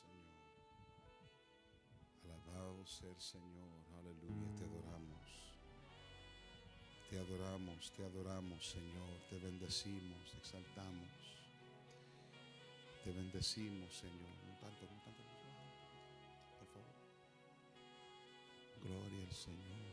Señor. Alabado ser, Señor. Aleluya, te adoramos. Te adoramos, te adoramos, Señor. Te bendecimos, exaltamos. Te bendecimos, Señor. No tanto, no tanto. Por favor. Gloria al Señor.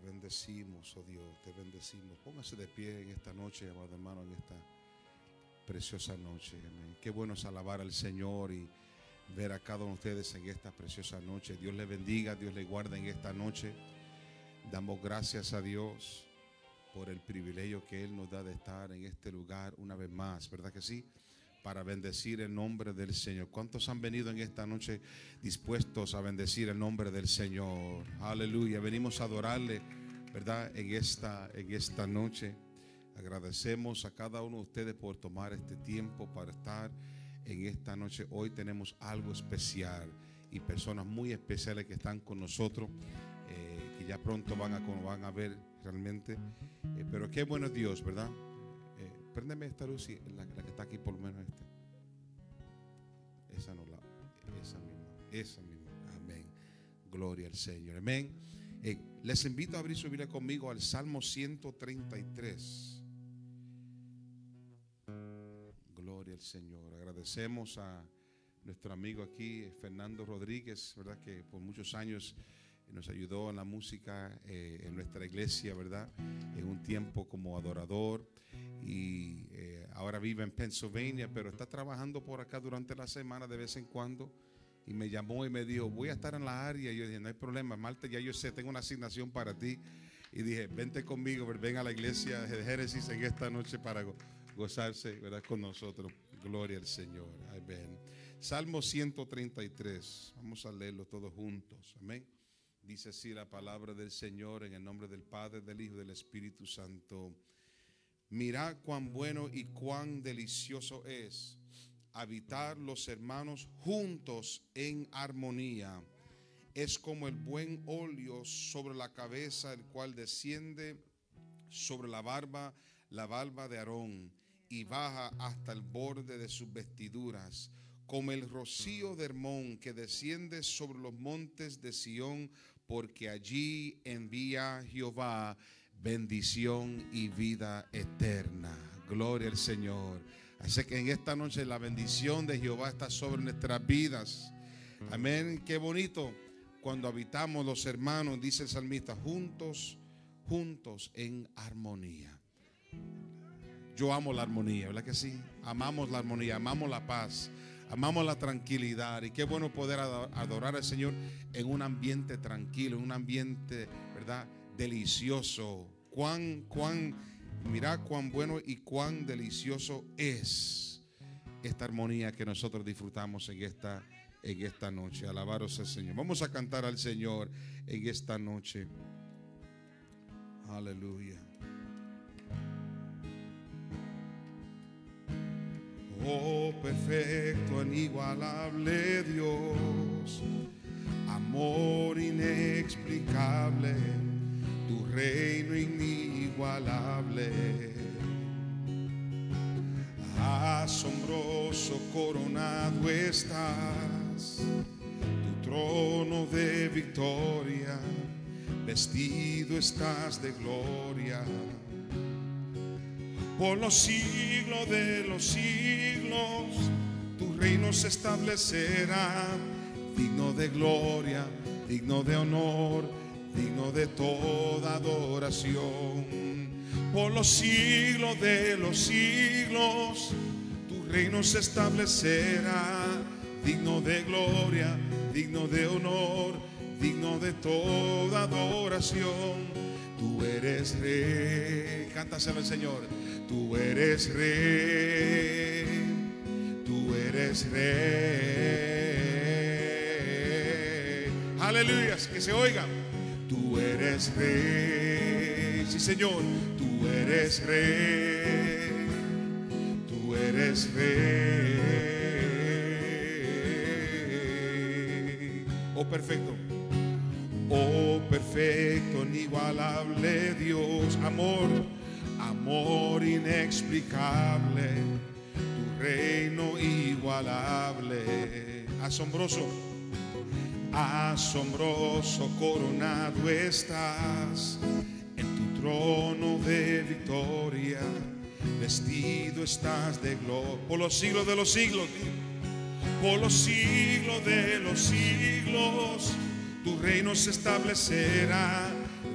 Bendecimos, oh Dios, te bendecimos. Póngase de pie en esta noche, amado hermano, en esta preciosa noche. Qué bueno es alabar al Señor y ver a cada uno de ustedes en esta preciosa noche. Dios le bendiga, Dios le guarda en esta noche. Damos gracias a Dios por el privilegio que Él nos da de estar en este lugar una vez más, ¿verdad que sí? Para bendecir el nombre del Señor. ¿Cuántos han venido en esta noche dispuestos a bendecir el nombre del Señor? Aleluya. Venimos a adorarle, ¿verdad? En esta, en esta noche. Agradecemos a cada uno de ustedes por tomar este tiempo para estar en esta noche. Hoy tenemos algo especial y personas muy especiales que están con nosotros, eh, que ya pronto van a, van a ver realmente. Eh, pero qué bueno Dios, ¿verdad? Préndeme esta luz, y la, la que está aquí por lo menos esta. Esa no la, esa misma, esa misma. Amén. Gloria al Señor. Amén. Eh, les invito a abrir su Biblia conmigo al Salmo 133. Gloria al Señor. Agradecemos a nuestro amigo aquí, Fernando Rodríguez, ¿verdad? Que por muchos años nos ayudó en la música eh, en nuestra iglesia, ¿verdad? En un tiempo como adorador y eh, ahora vive en Pennsylvania, pero está trabajando por acá durante la semana de vez en cuando. Y me llamó y me dijo, voy a estar en la área. Y yo dije, no hay problema, Marta, ya yo sé, tengo una asignación para ti. Y dije, vente conmigo, ven a la iglesia de Génesis en esta noche para go- gozarse, ¿verdad? Con nosotros. Gloria al Señor. Amén. Salmo 133. Vamos a leerlo todos juntos. Amén. Dice así la palabra del Señor en el nombre del Padre, del Hijo y del Espíritu Santo. Mirad cuán bueno y cuán delicioso es habitar los hermanos juntos en armonía. Es como el buen óleo sobre la cabeza, el cual desciende sobre la barba, la barba de Aarón, y baja hasta el borde de sus vestiduras, como el rocío de Hermón que desciende sobre los montes de Sión, porque allí envía Jehová bendición y vida eterna. Gloria al Señor. Así que en esta noche la bendición de Jehová está sobre nuestras vidas. Amén. Qué bonito cuando habitamos los hermanos, dice el salmista, juntos, juntos en armonía. Yo amo la armonía, ¿verdad que sí? Amamos la armonía, amamos la paz, amamos la tranquilidad. Y qué bueno poder ado- adorar al Señor en un ambiente tranquilo, en un ambiente, ¿verdad? Delicioso. Cuán, cuán, mira cuán bueno y cuán delicioso es esta armonía que nosotros disfrutamos en esta, en esta noche. Alabaros al Señor. Vamos a cantar al Señor en esta noche. Aleluya. Oh perfecto, inigualable Dios, amor inexplicable, tu reino inigualable. Asombroso coronado estás, tu trono de victoria, vestido estás de gloria por los siglos de los siglos, tu reino se establecerá, digno de gloria, digno de honor, digno de toda adoración. Por los siglos de los siglos, tu reino se establecerá, digno de gloria, digno de honor, digno de toda adoración. Tú eres rey, cántaselo al Señor. Tú eres rey, tú eres rey. Aleluya, que se oiga. Tú eres rey, sí Señor, tú eres rey, tú eres rey. Oh perfecto, oh perfecto, inigualable Dios, amor, amor inexplicable, tu reino igualable, asombroso, asombroso, coronado estás en tu trono de victoria, vestido estás de gloria, por los siglos de los siglos, por los siglos de los siglos tu reino se establecerá,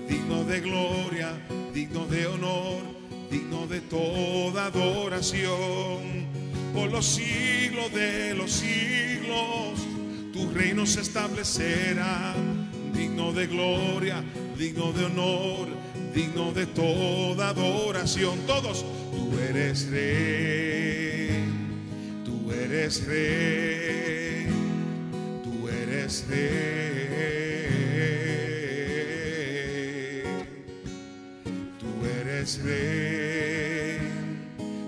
digno de gloria, digno de honor, digno de toda adoración. Por los siglos de los siglos, tu reino se establecerá, digno de gloria, digno de honor, digno de toda adoración. Todos, tú eres rey, eres rey, tú eres rey. eres rey,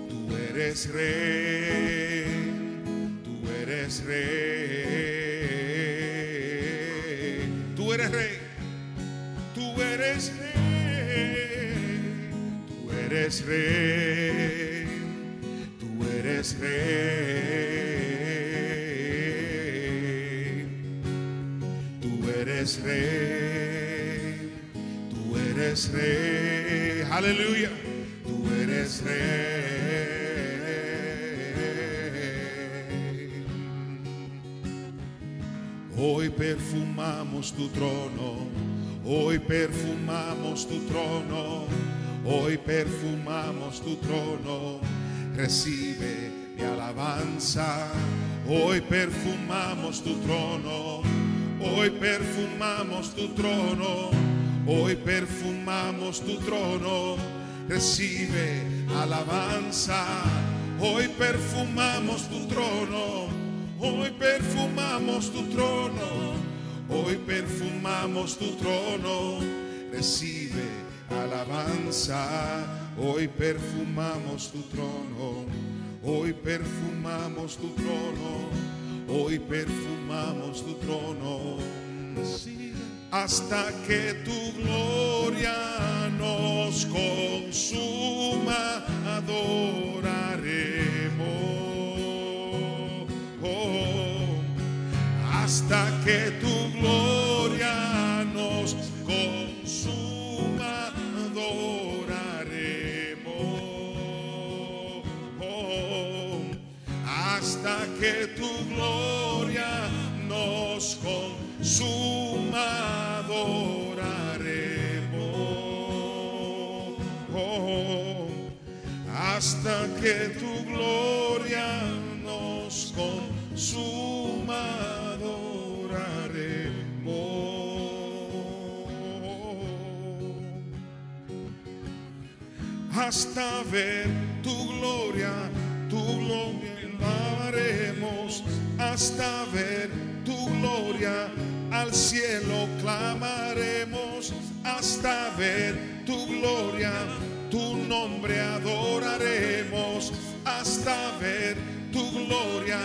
tú eres rey, tú eres rey, tú eres rey, tú eres rey, tú eres rey, tú eres rey, tú eres rey, tú eres rey. Aleluya. Tú eres rey. Hoy perfumamos tu trono. Hoy perfumamos tu trono. Hoy perfumamos tu trono. Recibe mi alabanza. Hoy perfumamos tu trono. Hoy perfumamos tu trono Hoy perfumamos tu trono, recibe alabanza. Hoy perfumamos tu trono, hoy perfumamos tu trono, hoy perfumamos tu trono, recibe alabanza. Hoy perfumamos tu trono, hoy perfumamos tu trono, hoy perfumamos tu trono hasta que tu gloria nos consuma, adoraremos. Hasta que tu gloria nos consuma, hasta que tu gloria nos consuma hasta que tu gloria nos consuma, adoraremos. Hasta ver tu gloria, tu gloria alabaremos, hasta ver tu gloria al cielo clamaremos, hasta ver tu gloria tu nombre adoraremos hasta ver tu gloria.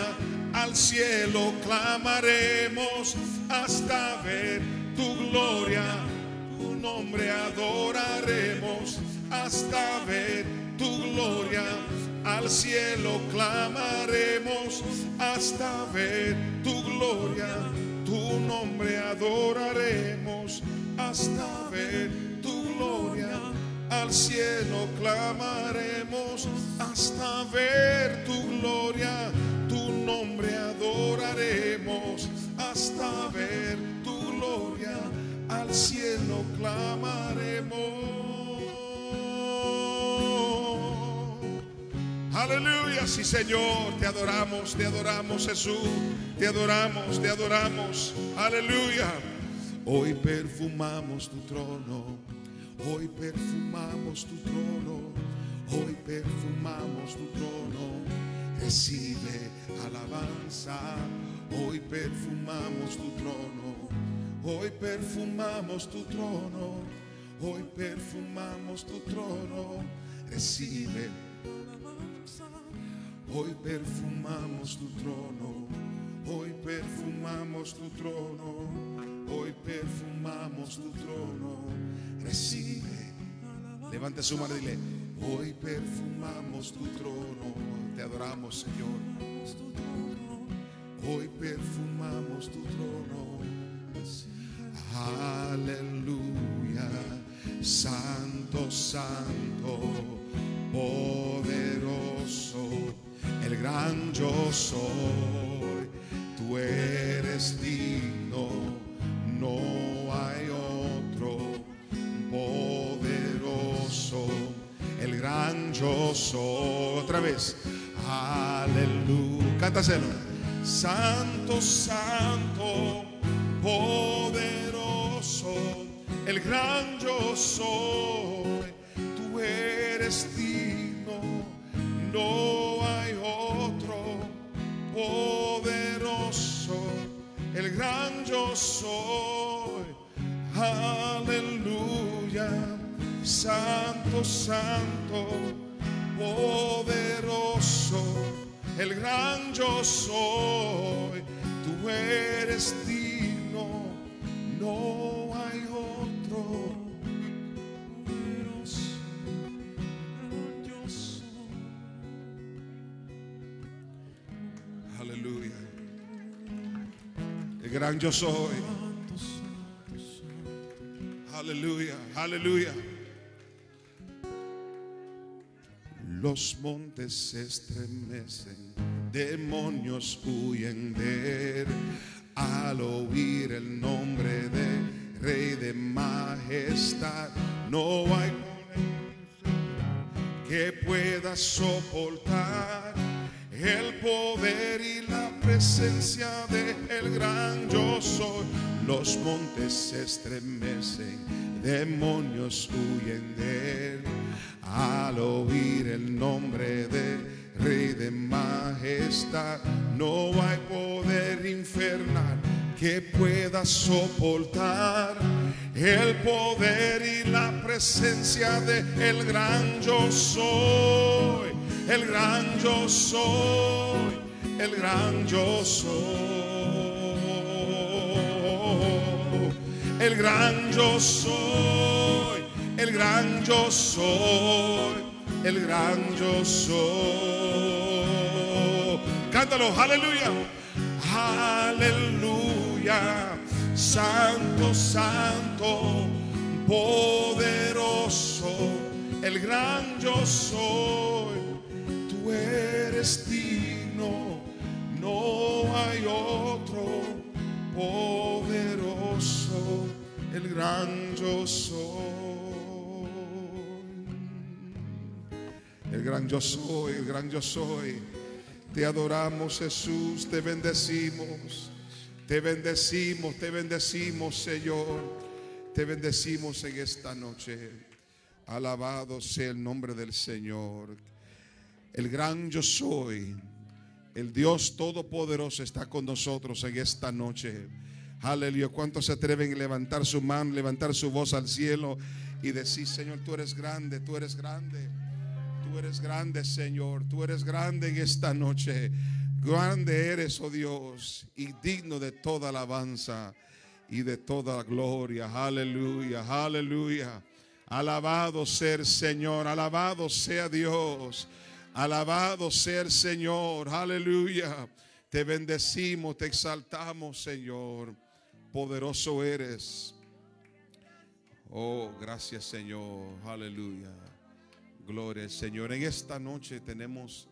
Al cielo clamaremos hasta ver tu gloria. Tu nombre adoraremos hasta ver tu gloria. Al cielo clamaremos hasta ver tu gloria. Tu nombre adoraremos hasta ver tu gloria al cielo clamaremos hasta ver tu gloria, tu nombre adoraremos hasta ver tu gloria, al cielo clamaremos. Aleluya, sí Señor, te adoramos, te adoramos Jesús, te adoramos, te adoramos. Aleluya. Hoy perfumamos tu trono Hoy perfumamos tu trono, hoy perfumamos tu trono. Recibe alabanza, hoy perfumamos tu trono, hoy perfumamos tu trono, hoy perfumamos tu trono. Recibe Hoy perfumamos tu trono, hoy perfumamos tu trono Hoy perfumamos tu trono. Recibe. Levante su mano y dile, hoy perfumamos tu trono. Te adoramos, Señor. Hoy perfumamos tu trono. Aleluya. Santo, santo, poderoso, el gran yo soy. Tú eres digno, no hay otro poderoso, el gran yo soy. Otra vez, aleluya. Cántaselo. Santo, santo, poderoso, el gran yo soy. Tú eres digno, no hay poderoso, el gran yo soy. Aleluya, santo, santo, poderoso, el gran yo soy. Tú eres digno, gran yo soy. Aleluya, aleluya. Los montes se estremecen, demonios huyen de al oír el nombre de Rey de Majestad. No hay que pueda soportar el poder y la presencia de el gran yo soy. Los montes se estremecen, demonios huyen de él al oír el nombre de Rey de Majestad. No hay poder infernal que pueda soportar el poder y la presencia de el gran yo soy, el gran yo soy, el gran yo soy, el gran yo soy, el gran yo soy, el gran yo soy. Cántalo, aleluya, aleluya, santo, santo, poderoso, el gran yo soy. Tú eres digno, no hay otro poderoso, el gran yo soy. El gran yo soy, el gran yo soy. Te adoramos Jesús, te bendecimos. Te bendecimos, te bendecimos Señor. Te bendecimos en esta noche. Alabado sea el nombre del Señor. El gran yo soy. El Dios Todopoderoso está con nosotros en esta noche. Aleluya. ¿Cuántos se atreven a levantar su mano, levantar su voz al cielo y decir, Señor, tú eres grande, tú eres grande. Tú eres grande, Señor. Tú eres grande en esta noche. Grande eres, oh Dios, y digno de toda alabanza y de toda gloria. Aleluya, aleluya. Alabado el Señor, alabado sea Dios. Alabado sea el Señor, aleluya. Te bendecimos, te exaltamos, Señor. Poderoso eres. Oh, gracias, Señor. Aleluya. Gloria al Señor. En esta noche tenemos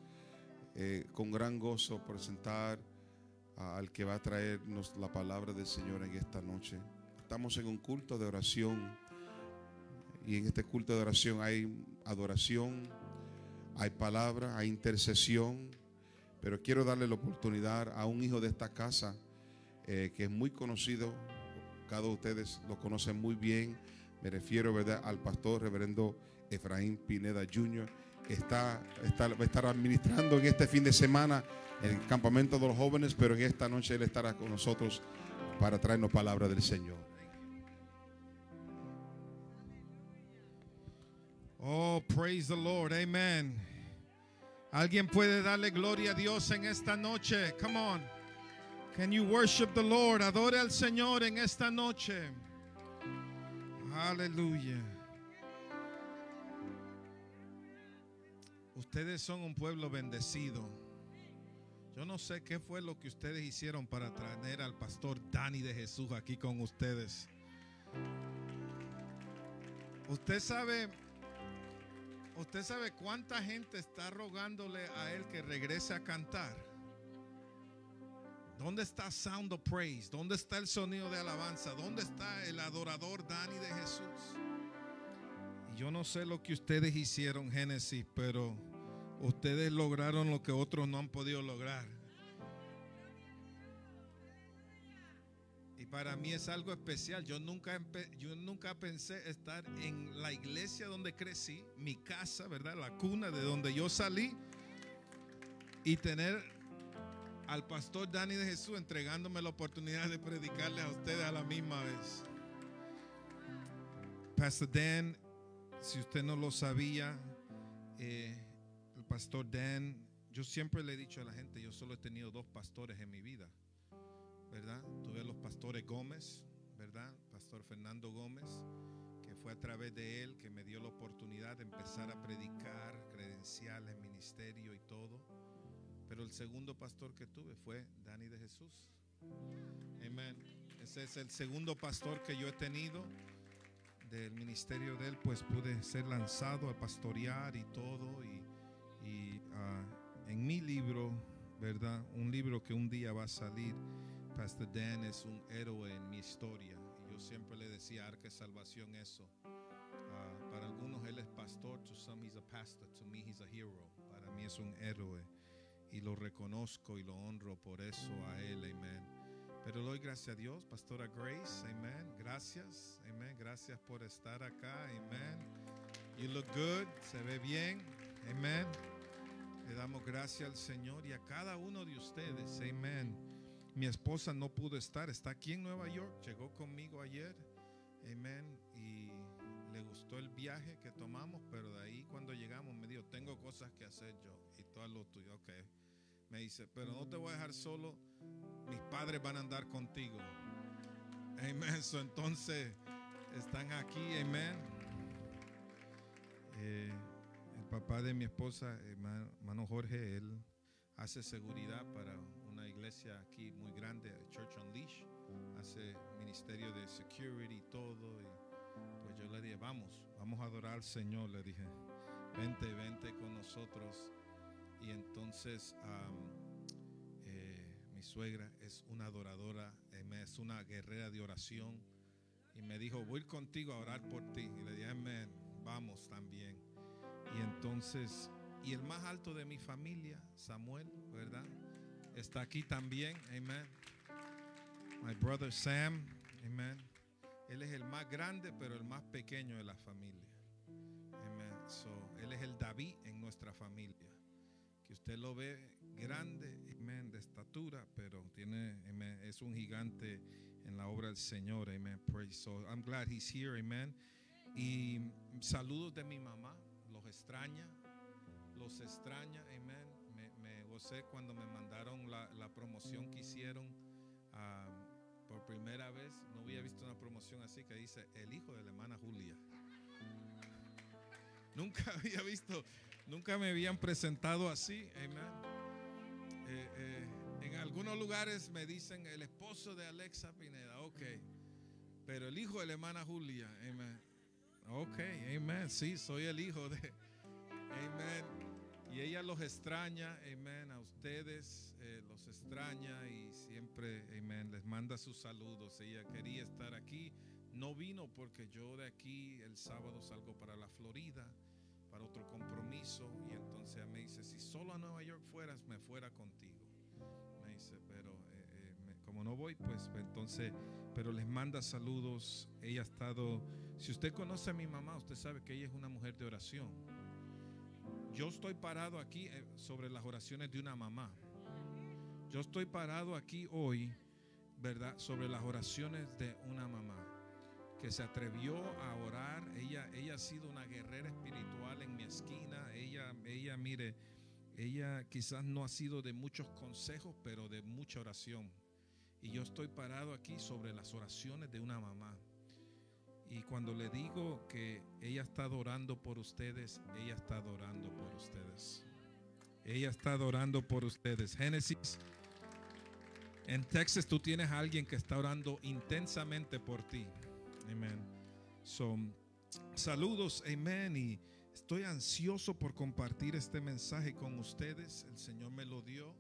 eh, con gran gozo presentar al que va a traernos la palabra del Señor en esta noche. Estamos en un culto de oración y en este culto de oración hay adoración, hay palabra, hay intercesión, pero quiero darle la oportunidad a un hijo de esta casa eh, que es muy conocido, cada de ustedes lo conocen muy bien, me refiero ¿verdad? al pastor reverendo Efraín Pineda Jr., que está, está, va a estar administrando en este fin de semana en el campamento de los jóvenes, pero en esta noche él estará con nosotros para traernos palabra del Señor. Oh, praise the Lord. Amen. Alguien puede darle gloria a Dios en esta noche. Come on. Can you worship the Lord? Adore al Señor en esta noche. Aleluya. Ustedes son un pueblo bendecido. Yo no sé qué fue lo que ustedes hicieron para traer al pastor Dani de Jesús aquí con ustedes. Usted sabe, usted sabe cuánta gente está rogándole a él que regrese a cantar. ¿Dónde está Sound of Praise? ¿Dónde está el sonido de alabanza? ¿Dónde está el adorador Dani de Jesús? Y yo no sé lo que ustedes hicieron, Génesis, pero ustedes lograron lo que otros no han podido lograr. Y para mí es algo especial. Yo nunca, yo nunca pensé estar en la iglesia donde crecí, mi casa, ¿verdad? La cuna de donde yo salí y tener al pastor Dani de Jesús entregándome la oportunidad de predicarles a ustedes a la misma vez. Pastor Dan, si usted no lo sabía, eh, el pastor Dan, yo siempre le he dicho a la gente, yo solo he tenido dos pastores en mi vida, ¿verdad? Tuve a los pastores Gómez, ¿verdad? Pastor Fernando Gómez, que fue a través de él que me dio la oportunidad de empezar a predicar, credenciales, ministerio y todo. Pero el segundo pastor que tuve fue Dani de Jesús. Amén. Ese es el segundo pastor que yo he tenido del ministerio de él, pues pude ser lanzado a pastorear y todo. Y, y uh, en mi libro, ¿verdad? Un libro que un día va a salir. Pastor Dan es un héroe en mi historia. Yo siempre le decía, Arca Salvación, eso. Uh, para algunos él es pastor, to some he's a pastor, to me he's a hero. Para mí es un héroe y lo reconozco y lo honro por eso a Él, amén. Pero doy gracias a Dios, Pastora Grace, amén. Gracias, amén. Gracias por estar acá, amén. You look good, se ve bien, amén. Le damos gracias al Señor y a cada uno de ustedes, amén. Mi esposa no pudo estar, está aquí en Nueva York, llegó conmigo ayer, amén. Y le gustó el viaje que tomamos, pero de ahí cuando llegamos me dijo, tengo cosas que hacer yo y todo lo tuyo, ok. Me dice, pero no te voy a dejar solo, mis padres van a andar contigo. Amén. So, entonces están aquí, amén. Eh, el papá de mi esposa, hermano Jorge, él hace seguridad para iglesia aquí muy grande, Church Unleash. Hace ministerio de security y todo. Y pues yo le dije, vamos, vamos a adorar al Señor. Le dije, vente, vente con nosotros. Y entonces eh, mi suegra es una adoradora, es una guerrera de oración. Y me dijo, voy contigo a orar por ti. Y le dije, amén, vamos también. Y entonces, y el más alto de mi familia, Samuel, ¿verdad? Está aquí también, amén. My brother Sam, amén. Él es el más grande, pero el más pequeño de la familia. Amén. So, él es el David en nuestra familia que usted lo ve grande, amén, de estatura, pero tiene, amen, es un gigante en la obra del Señor, amén. Praise. So I'm glad he's here, amen. Y saludos de mi mamá, los extraña, los extraña, amén. Gocé cuando me mandaron la, promoción que hicieron uh, por primera vez. No había visto una promoción así que dice el hijo de la hermana Julia. Nunca había visto Nunca me habían presentado así. Amén. Eh, eh, en algunos lugares me dicen el esposo de Alexa Pineda. Ok. Pero el hijo de la hermana Julia. Amén. Ok, amén. Sí, soy el hijo de. Amén. Y ella los extraña, amén, a ustedes eh, los extraña y siempre, amén, les manda sus saludos. Ella quería estar aquí, no vino porque yo de aquí el sábado salgo para la Florida para otro compromiso y entonces me dice, si solo a Nueva York fueras, me fuera contigo. Me dice, pero eh, eh, me, como no voy, pues entonces, pero les manda saludos. Ella ha estado, si usted conoce a mi mamá, usted sabe que ella es una mujer de oración. Yo estoy parado aquí eh, sobre las oraciones de una mamá. Yo estoy parado aquí hoy, ¿verdad? Sobre las oraciones de una mamá que se atrevió a orar. Ella, ella ha sido una guerrera espiritual en mi esquina. Ella, ella, mire, ella quizás no ha sido de muchos consejos, pero de mucha oración. Y yo estoy parado aquí sobre las oraciones de una mamá. Y cuando le digo que ella está adorando por ustedes, ella está adorando por ustedes. Ella está adorando por ustedes. Génesis. En Texas tú tienes a alguien que está orando intensamente por ti. Amén. Son saludos, amén. Y estoy ansioso por compartir este mensaje con ustedes. El Señor me lo dio.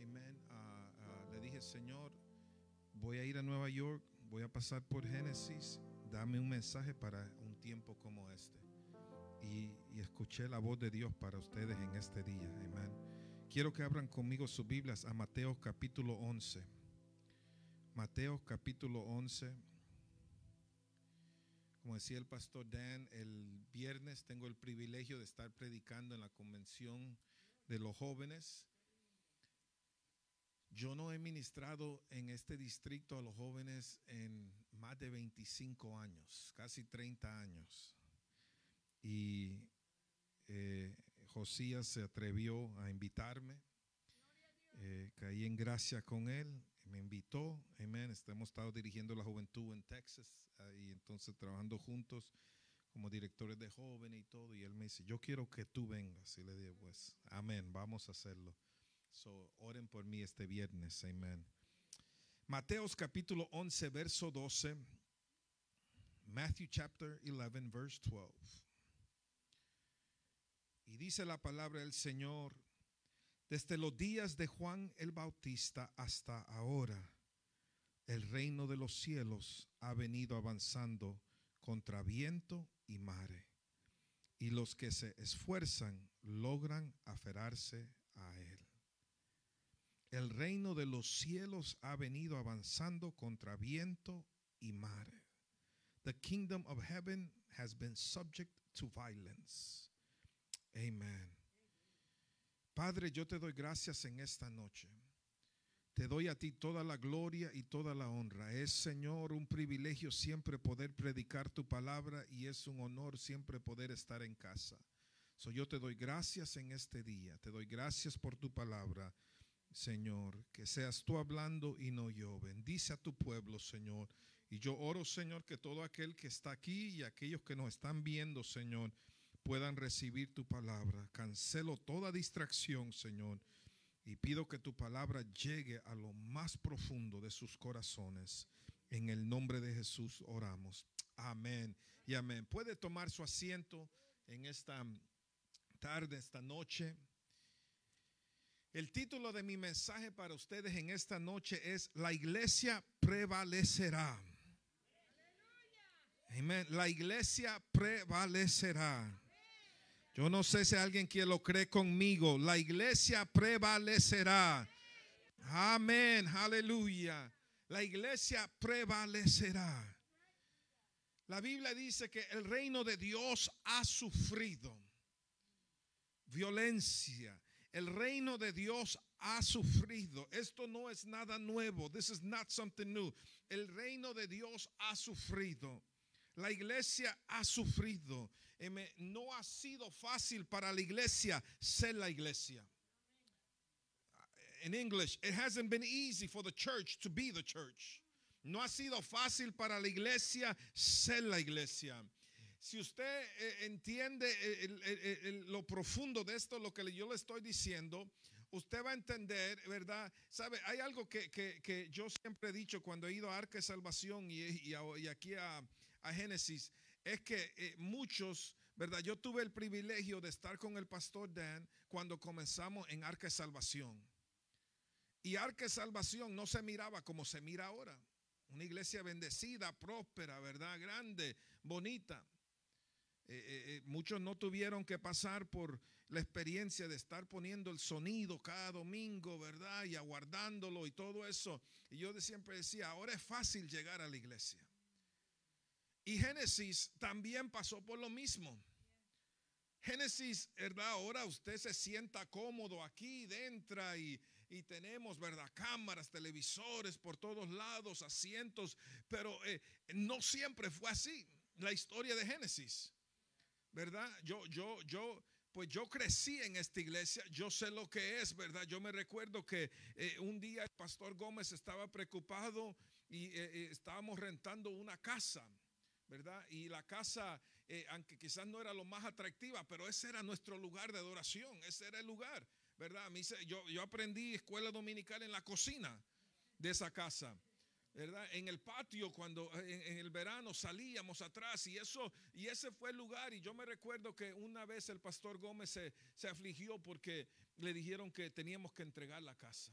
Amén. Ah, ah, le dije, Señor, voy a ir a Nueva York, voy a pasar por Génesis. Dame un mensaje para un tiempo como este. Y, escuché la voz de Dios para ustedes en este día. Amén. Quiero que abran conmigo sus Biblias a Mateo capítulo 11. Mateo capítulo 11. Como decía el pastor Dan, el viernes tengo el privilegio de estar predicando en la convención de los jóvenes. Yo no he ministrado en este distrito a los jóvenes en más de 25 años, casi 30 años. Y eh, Josías se atrevió a invitarme. Eh, caí en gracia con él, me invitó, amén. Hemos estado dirigiendo la juventud en Texas y entonces trabajando juntos como directores de jóvenes y todo. Y él me dice, yo quiero que tú vengas. Y le dije, pues, amén, vamos a hacerlo. So, oren por mí este viernes, amén. Mateos capítulo 11, verso 12. Matthew chapter 11, verse 12. Y dice la palabra del Señor, desde los días de Juan el Bautista hasta ahora, el reino de los cielos ha venido avanzando contra viento y mare, y los que se esfuerzan logran aferrarse a él. El reino de los cielos ha venido avanzando contra viento y mare. The kingdom of heaven has been subject to violence Amén. Padre, yo te doy gracias en esta noche. Te doy a ti toda la gloria y toda la honra. Es, Señor, un privilegio siempre poder predicar tu palabra y es un honor siempre poder estar en casa. So, yo te doy gracias en este día. Te doy gracias por tu palabra, Señor. Que seas tú hablando y no yo. Bendice a tu pueblo, Señor. Y yo oro, Señor, que todo aquel que está aquí y aquellos que nos están viendo, Señor, puedan recibir tu palabra. Cancelo toda distracción, Señor, y pido que tu palabra llegue a lo más profundo de sus corazones. En el nombre de Jesús oramos. Amén y amén. Puede tomar su asiento en esta tarde, esta noche. El título de mi mensaje para ustedes en esta noche es La iglesia prevalecerá. La iglesia prevalecerá. Yo no sé si alguien que lo cree conmigo. La iglesia prevalecerá. Amén, aleluya. La iglesia prevalecerá. La Biblia dice que el reino de Dios ha sufrido violencia. El reino de Dios ha sufrido. Esto no es nada nuevo. This is not something new. El reino de Dios ha sufrido. La iglesia ha sufrido. No ha sido fácil para la iglesia ser la iglesia. In English, it hasn't been easy for the church to be the church. No ha sido fácil para la iglesia ser la iglesia. Si usted eh, entiende lo profundo de esto, lo que yo le estoy diciendo, usted va a entender, ¿verdad? Sabe, hay algo que, yo siempre he dicho cuando he ido a Arca de Salvación y, aquí a, a Génesis es que eh, muchos, ¿verdad? Yo tuve el privilegio de estar con el pastor Dan cuando comenzamos en Arca de Salvación. Y Arca de Salvación no se miraba como se mira ahora. Una iglesia bendecida, próspera, ¿verdad? Grande, bonita. Eh, eh, muchos no tuvieron que pasar por la experiencia de estar poniendo el sonido cada domingo, ¿verdad? Y aguardándolo y todo eso. Y yo siempre decía, ahora es fácil llegar a la iglesia. Y Génesis también pasó por lo mismo. Génesis, ¿verdad? Ahora usted se sienta cómodo aquí, dentro y, tenemos, ¿verdad? Cámaras, televisores por todos lados, asientos, pero eh, no siempre fue así la historia de Génesis, ¿verdad? Yo, yo, yo pues yo crecí en esta iglesia, yo sé lo que es, ¿verdad? Yo me recuerdo que eh, un día el pastor Gómez estaba preocupado y eh, eh, estábamos rentando una casa, ¿verdad? Y la casa, aunque quizás no era lo más atractiva, pero ese era nuestro lugar de adoración, ese era el lugar, ¿verdad? A mí yo, yo aprendí escuela dominical en la cocina de esa casa. En el patio cuando en, el verano salíamos atrás y eso y ese fue el lugar y yo me recuerdo que una vez el pastor Gómez se, se afligió porque le dijeron que teníamos que entregar la casa.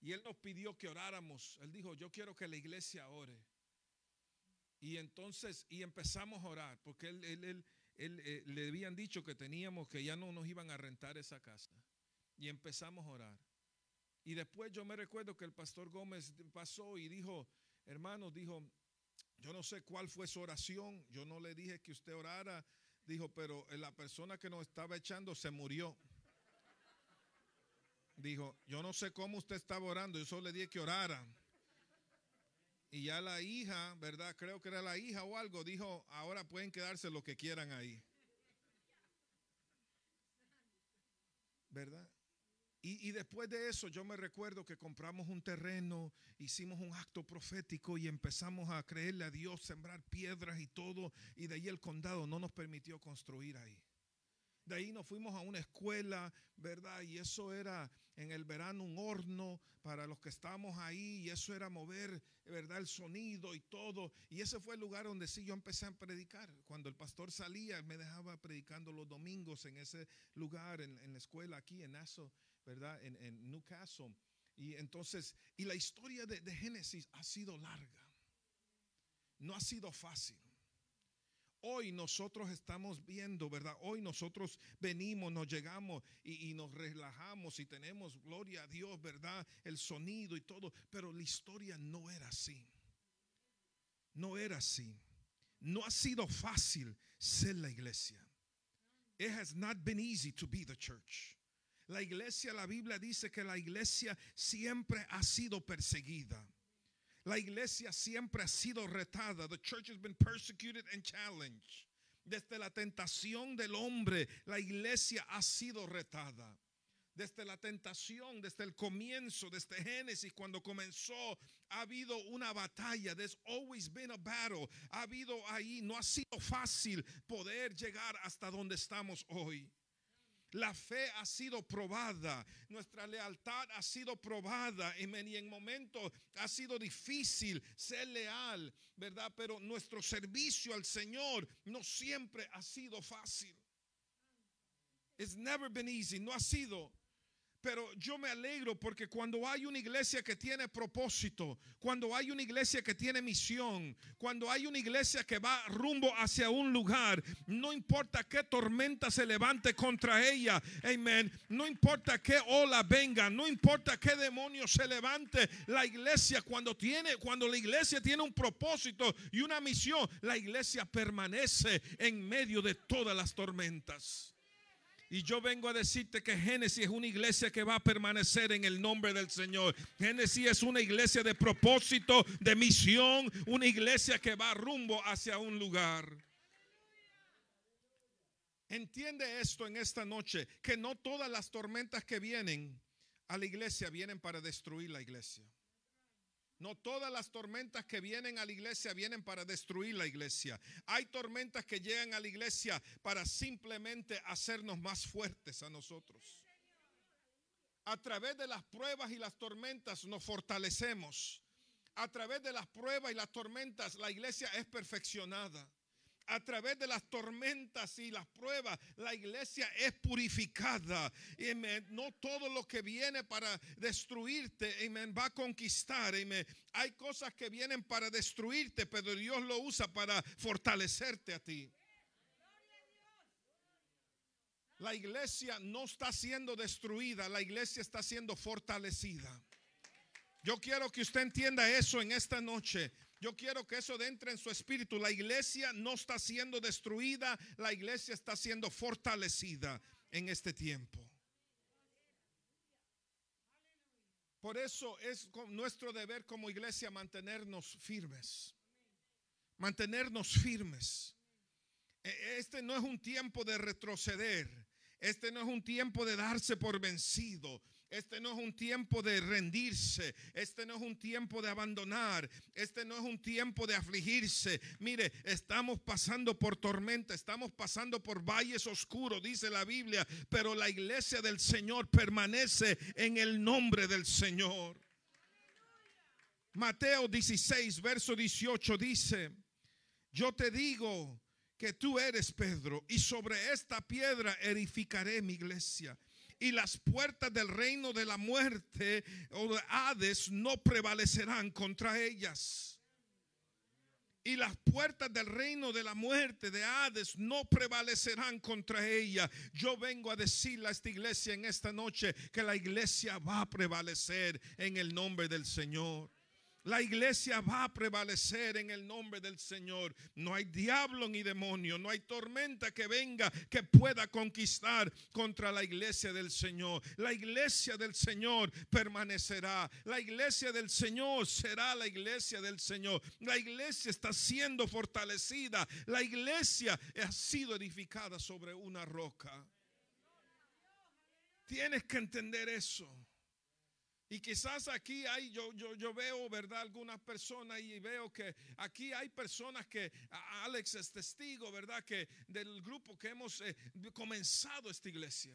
Y él nos pidió que oráramos. Él dijo, "Yo quiero que la iglesia ore." Y entonces y empezamos a orar porque él, él, él, él eh, le habían dicho que teníamos que ya no nos iban a rentar esa casa. Y empezamos a orar. Y después yo me recuerdo que el pastor Gómez pasó y dijo, hermanos, dijo, yo no sé cuál fue su oración, yo no le dije que usted orara, dijo, pero la persona que nos estaba echando se murió. Dijo, yo no sé cómo usted estaba orando, yo solo le dije que orara. Y ya la hija, ¿verdad? Creo que era la hija o algo, dijo, ahora pueden quedarse lo que quieran ahí. ¿Verdad? Y, después de eso yo me recuerdo que compramos un terreno, hicimos un acto profético y empezamos a creerle a Dios, sembrar piedras y todo. Y de ahí el condado no nos permitió construir ahí. De ahí nos fuimos a una escuela, ¿verdad? Y eso era en el verano un horno para los que estábamos ahí. Y eso era mover, ¿verdad? El sonido y todo. Y ese fue el lugar donde sí yo empecé a predicar. Cuando el pastor salía, me dejaba predicando los domingos en ese lugar, en, la escuela aquí en Aso. ¿Verdad? En, en Newcastle. Y entonces, y la historia de, de, Génesis ha sido larga. No ha sido fácil. Hoy nosotros estamos viendo, ¿verdad? Hoy nosotros venimos, nos llegamos y, y, nos relajamos y tenemos, gloria a Dios, ¿verdad? El sonido y todo. Pero la historia no era así. No era así. No ha sido fácil ser la iglesia. It has not been easy to be the church. La iglesia, la Biblia dice que la iglesia siempre ha sido perseguida. La iglesia siempre ha sido retada. The church has been persecuted and challenged. Desde la tentación del hombre, la iglesia ha sido retada. Desde la tentación, desde el comienzo, desde Génesis, cuando comenzó, ha habido una batalla. There's always been a battle. Ha habido ahí, no ha sido fácil poder llegar hasta donde estamos hoy. La fe ha sido probada, nuestra lealtad ha sido probada y en momentos ha sido difícil ser leal, ¿verdad? Pero nuestro servicio al Señor no siempre ha sido fácil. It's never been easy, no ha sido pero yo me alegro porque cuando hay una iglesia que tiene propósito, cuando hay una iglesia que tiene misión, cuando hay una iglesia que va rumbo hacia un lugar, no importa qué tormenta se levante contra ella, amén, no importa qué ola venga, no importa qué demonio se levante, la iglesia cuando tiene, cuando la iglesia tiene un propósito y una misión, la iglesia permanece en medio de todas las tormentas. Y yo vengo a decirte que Génesis es una iglesia que va a permanecer en el nombre del Señor. Génesis es una iglesia de propósito, de misión, una iglesia que va rumbo hacia un lugar. Entiende esto en esta noche, que no todas las tormentas que vienen a la iglesia vienen para destruir la iglesia. No todas las tormentas que vienen a la iglesia vienen para destruir la iglesia. Hay tormentas que llegan a la iglesia para simplemente hacernos más fuertes a nosotros. A través de las pruebas y las tormentas nos fortalecemos. A través de las pruebas y las tormentas la iglesia es perfeccionada a través de las tormentas y las pruebas, la iglesia es purificada. No todo lo que viene para destruirte, va a conquistar. Hay cosas que vienen para destruirte, pero Dios lo usa para fortalecerte a ti. La iglesia no está siendo destruida, la iglesia está siendo fortalecida. Yo quiero que usted entienda eso en esta noche. Yo quiero que eso entre en su espíritu. La iglesia no está siendo destruida, la iglesia está siendo fortalecida en este tiempo. Por eso es nuestro deber como iglesia mantenernos firmes. Mantenernos firmes. E- Este no es un tiempo de retroceder. Este no es un tiempo de darse por vencido. Este no es un tiempo de rendirse. Este no es un tiempo de abandonar. Este no es un tiempo de afligirse. Mire, estamos pasando por tormenta. Estamos pasando por valles oscuros, dice la Biblia. Pero la iglesia del Señor permanece en el nombre del Señor. Mateo 16, verso 18 dice, yo te digo que tú eres Pedro y sobre esta piedra edificaré mi iglesia. Y las puertas del reino de la muerte o de Hades no prevalecerán contra ellas. Y las puertas del reino de la muerte de Hades no prevalecerán contra ella. Yo vengo a decirle a esta iglesia en esta noche que la iglesia va a prevalecer en el nombre del Señor. La iglesia va a prevalecer en el nombre del Señor. No hay diablo ni demonio, no hay tormenta que venga que pueda conquistar contra la iglesia del Señor. La iglesia del Señor permanecerá. La iglesia del Señor será la iglesia del Señor. La iglesia está siendo fortalecida. La iglesia ha sido edificada sobre una roca. Tienes que entender eso. Y quizás aquí hay, yo, yo, yo veo, ¿verdad? Algunas personas y veo que aquí hay personas que, Alex es testigo, ¿verdad? Que del grupo que hemos eh, comenzado esta iglesia.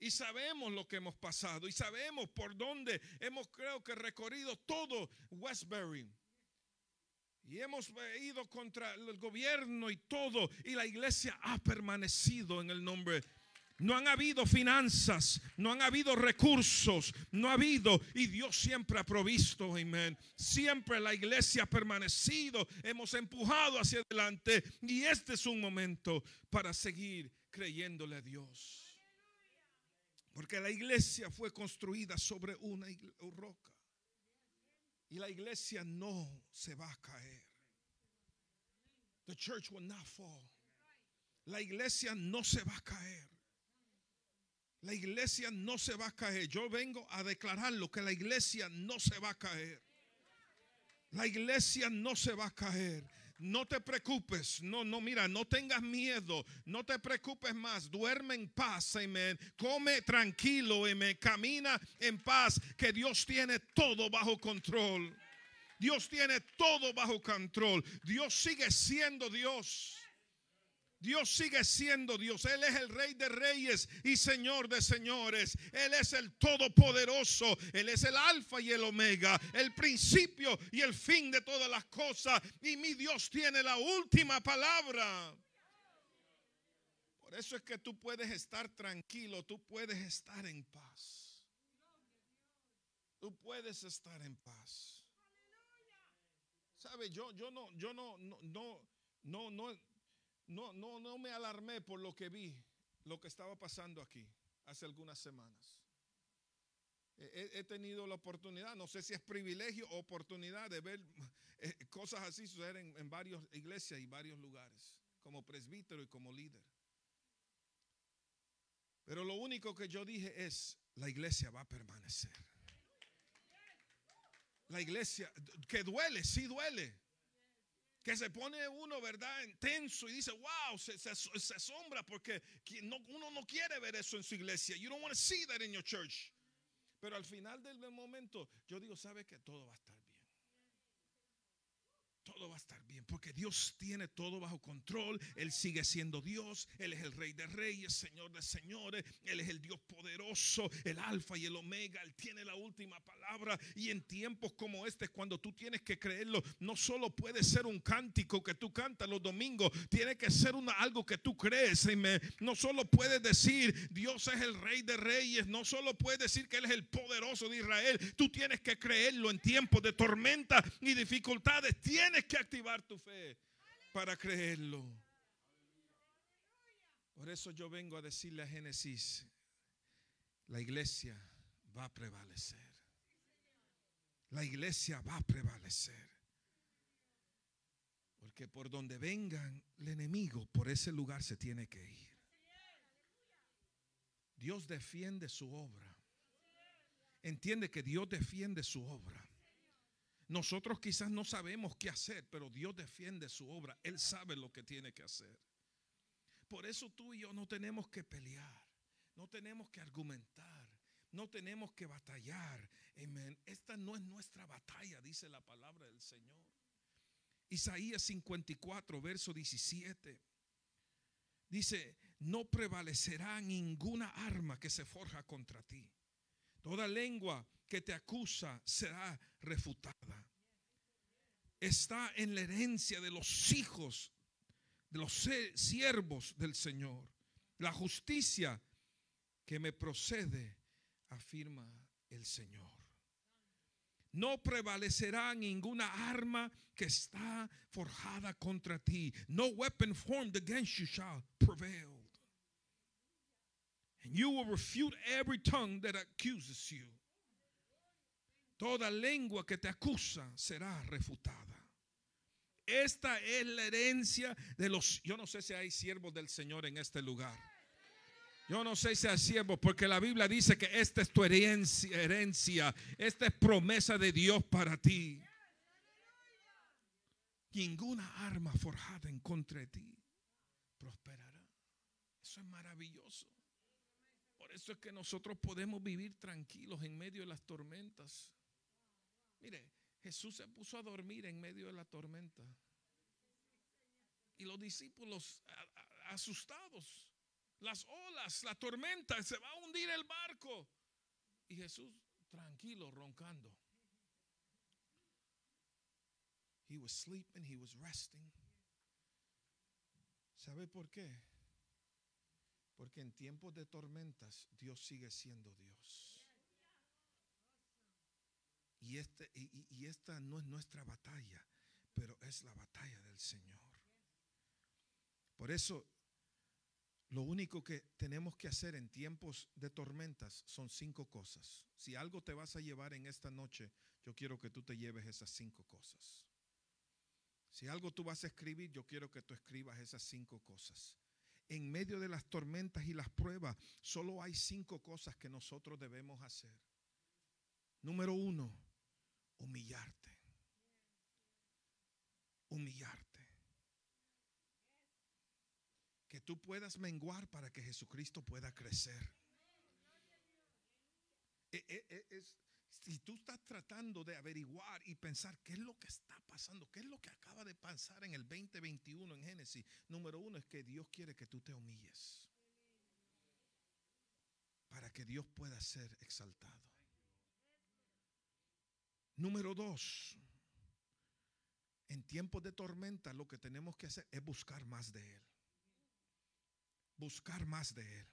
Y sabemos lo que hemos pasado y sabemos por dónde hemos creo que recorrido todo Westbury. Y hemos ido contra el gobierno y todo. Y la iglesia ha permanecido en el nombre no han habido finanzas, no han habido recursos, no ha habido, y Dios siempre ha provisto, amén. Siempre la iglesia ha permanecido, hemos empujado hacia adelante, y este es un momento para seguir creyéndole a Dios. Porque la iglesia fue construida sobre una roca, y la iglesia no se va a caer. The church will not fall. La iglesia no se va a caer. La iglesia no se va a caer. Yo vengo a declararlo que la iglesia no se va a caer. La iglesia no se va a caer. No te preocupes, no, no, mira, no tengas miedo, no te preocupes más, duerme en paz, amén. Come tranquilo, amén. Camina en paz, que Dios tiene todo bajo control. Dios tiene todo bajo control. Dios sigue siendo Dios. Dios sigue siendo Dios. Él es el rey de reyes y señor de señores. Él es el todopoderoso. Él es el alfa y el omega. El principio y el fin de todas las cosas. Y mi Dios tiene la última palabra. Por eso es que tú puedes estar tranquilo. Tú puedes estar en paz. Tú puedes estar en paz. ¿Sabe? Yo, yo no, yo no, no, no, no, no, no, no, me alarmé por lo que vi, lo que estaba pasando aquí hace algunas semanas. He, he tenido la oportunidad, no sé si es privilegio o oportunidad de ver eh, cosas así suceder en, en varias iglesias y varios lugares, como presbítero y como líder. Pero lo único que yo dije es, la iglesia va a permanecer. La iglesia, que duele, sí duele. Que se pone uno, ¿verdad? Intenso y dice, wow, se, se, se asombra porque no, uno no quiere ver eso en su iglesia. You don't want to see that in your church. Pero al final del momento, yo digo, ¿sabe que todo va a estar bien? Todo va a estar bien, porque Dios tiene todo bajo control. Él sigue siendo Dios. Él es el Rey de Reyes, Señor de Señores. Él es el Dios poderoso, el Alfa y el Omega. Él tiene la última palabra. Y en tiempos como este, cuando tú tienes que creerlo, no solo puede ser un cántico que tú cantas los domingos, tiene que ser una, algo que tú crees. No solo puedes decir Dios es el Rey de Reyes, no solo puedes decir que Él es el poderoso de Israel. Tú tienes que creerlo en tiempos de tormenta y dificultades. Tienes que activar tu fe para creerlo. Por eso yo vengo a decirle a Génesis, la iglesia va a prevalecer. La iglesia va a prevalecer. Porque por donde vengan el enemigo, por ese lugar se tiene que ir. Dios defiende su obra. Entiende que Dios defiende su obra. Nosotros quizás no sabemos qué hacer, pero Dios defiende su obra. Él sabe lo que tiene que hacer. por eso tú y yo no tenemos que pelear, no tenemos que argumentar, no tenemos que batallar. Amén. Esta no es nuestra batalla, dice la palabra del Señor. Isaías 54, verso 17. Dice, no prevalecerá ninguna arma que se forja contra ti. Toda lengua que te acusa será refutada. Está en la herencia de los hijos, de los siervos del Señor. La justicia que me procede, afirma el Señor. No prevalecerá ninguna arma que está forjada contra ti. No weapon formed against you shall prevail. And you will refute every tongue that accuses you. Toda lengua que te acusa será refutada. Esta es la herencia de los... Yo no sé si hay siervos del Señor en este lugar. Yo no sé si hay siervos, porque la Biblia dice que esta es tu herencia, herencia, esta es promesa de Dios para ti. Ninguna arma forjada en contra de ti prosperará. Eso es maravilloso. Por eso es que nosotros podemos vivir tranquilos en medio de las tormentas. Mire, Jesús se puso a dormir en medio de la tormenta. Y los discípulos asustados las olas, la tormenta, se va a hundir el barco. Y Jesús tranquilo, roncando. He was sleeping, he was resting. ¿Sabe por qué? Porque en tiempos de tormentas Dios sigue siendo Dios. Y, este, y, y esta no es nuestra batalla, pero es la batalla del Señor. Por eso lo único que tenemos que hacer en tiempos de tormentas son cinco cosas. Si algo te vas a llevar en esta noche, yo quiero que tú te lleves esas cinco cosas. Si algo tú vas a escribir, yo quiero que tú escribas esas cinco cosas. En medio de las tormentas y las pruebas, solo hay cinco cosas que nosotros debemos hacer. Número uno, humillarte. Humillarte que tú puedas menguar para que Jesucristo pueda crecer. E, e, e, si tú estás tratando de averiguar y pensar qué es lo que está pasando, qué es lo que acaba de pasar en el 2021 en Génesis, número uno es que Dios quiere que tú te humilles para que Dios pueda ser exaltado. Número dos, en tiempos de tormenta lo que tenemos que hacer es buscar más de Él buscar más de Él.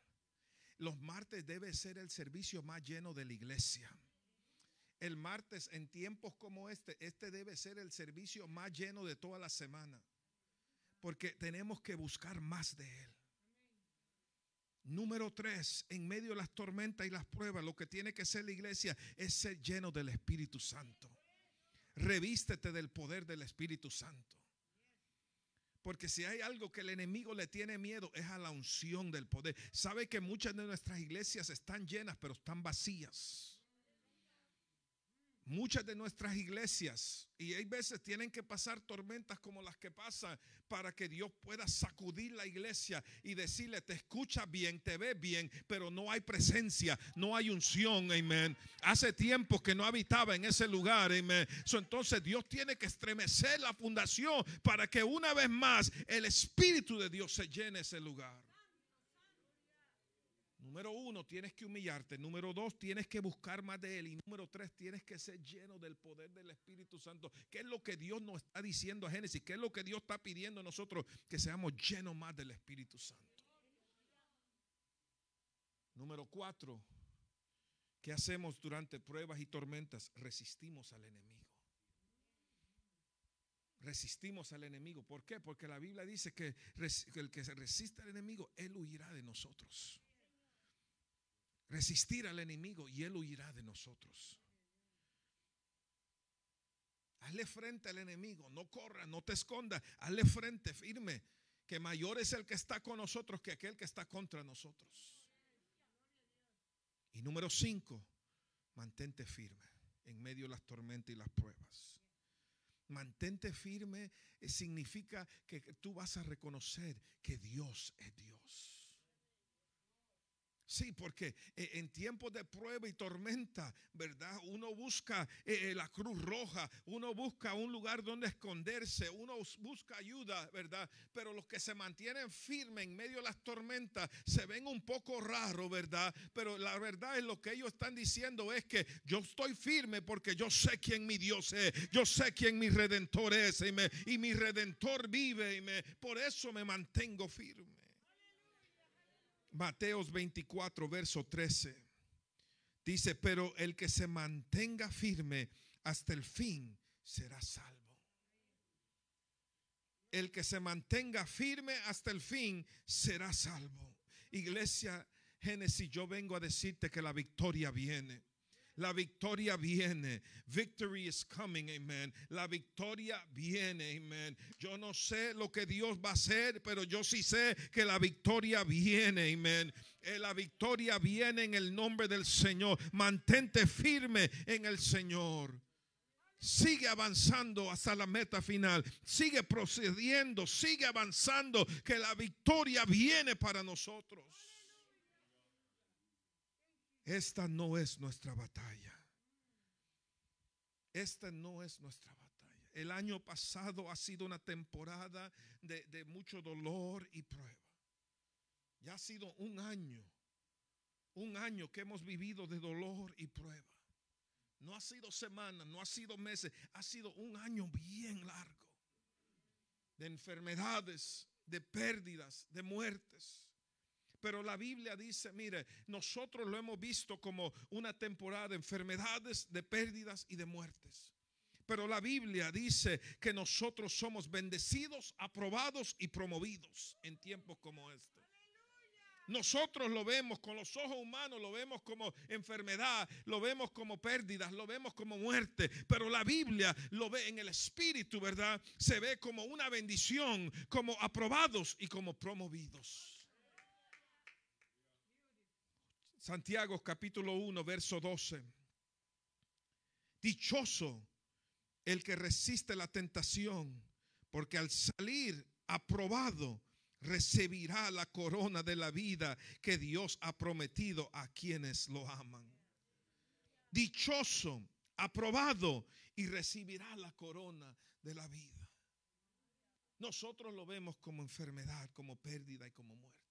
Los martes debe ser el servicio más lleno de la iglesia. El martes en tiempos como este, este debe ser el servicio más lleno de toda la semana. Porque tenemos que buscar más de Él. Número tres, en medio de las tormentas y las pruebas, lo que tiene que ser la iglesia es ser lleno del Espíritu Santo. Revístete del poder del Espíritu Santo. Porque si hay algo que el enemigo le tiene miedo es a la unción del poder. Sabe que muchas de nuestras iglesias están llenas, pero están vacías. Muchas de nuestras iglesias, y hay veces tienen que pasar tormentas como las que pasan para que Dios pueda sacudir la iglesia y decirle, te escucha bien, te ve bien, pero no hay presencia, no hay unción, amén. Hace tiempo que no habitaba en ese lugar, amén. entonces Dios tiene que estremecer la fundación para que una vez más el Espíritu de Dios se llene ese lugar. Número uno, tienes que humillarte. Número dos, tienes que buscar más de Él. Y número tres, tienes que ser lleno del poder del Espíritu Santo. ¿Qué es lo que Dios nos está diciendo a Génesis? ¿Qué es lo que Dios está pidiendo a nosotros? Que seamos llenos más del Espíritu Santo. Número cuatro, ¿qué hacemos durante pruebas y tormentas? Resistimos al enemigo. Resistimos al enemigo. ¿Por qué? Porque la Biblia dice que el que se resiste al enemigo, él huirá de nosotros resistir al enemigo y él huirá de nosotros. Hazle frente al enemigo, no corra, no te esconda, hazle frente firme, que mayor es el que está con nosotros que aquel que está contra nosotros. Y número cinco, mantente firme en medio de las tormentas y las pruebas. Mantente firme eh, significa que tú vas a reconocer que Dios es Dios. Sí, porque eh, en tiempos de prueba y tormenta, ¿verdad? Uno busca eh, eh, la cruz roja, uno busca un lugar donde esconderse, uno busca ayuda, ¿verdad? Pero los que se mantienen firmes en medio de las tormentas se ven un poco raros, ¿verdad? Pero la verdad es lo que ellos están diciendo es que yo estoy firme porque yo sé quién mi Dios es, yo sé quién mi redentor es y, y mi redentor vive y me, por eso me mantengo firme. Mateos 24, verso 13. Dice, pero el que se mantenga firme hasta el fin será salvo. El que se mantenga firme hasta el fin será salvo. Iglesia Génesis, yo vengo a decirte que la victoria viene. La victoria viene. Victory is coming, amen. La victoria viene, amen. Yo no sé lo que Dios va a hacer, pero yo sí sé que la victoria viene, amen. Eh, la victoria viene en el nombre del Señor. Mantente firme en el Señor. Sigue avanzando hasta la meta final. Sigue procediendo, sigue avanzando, que la victoria viene para nosotros. Esta no es nuestra batalla. Esta no es nuestra batalla. El año pasado ha sido una temporada de, mucho dolor y prueba. Ya ha sido un año, un año que hemos vivido de dolor y prueba. No ha sido semanas, no ha sido meses, ha sido un año bien largo de enfermedades, de pérdidas, de muertes. Pero la Biblia dice, mire, nosotros lo hemos visto como una temporada de enfermedades, de pérdidas y de muertes. Pero la Biblia dice que nosotros somos bendecidos, aprobados y promovidos en tiempos como este. Nosotros lo vemos con los ojos humanos, lo vemos como enfermedad, lo vemos como pérdidas, lo vemos como muerte, pero la Biblia lo ve en el espíritu, ¿verdad? Se ve como una bendición, como aprobados y como promovidos. Santiago capítulo 1, verso 12. Dichoso el que resiste la tentación, porque al salir aprobado recibirá la corona de la vida que Dios ha prometido a quienes lo aman. Dichoso, aprobado y recibirá la corona de la vida. Nosotros lo vemos como enfermedad, como pérdida y como muerte.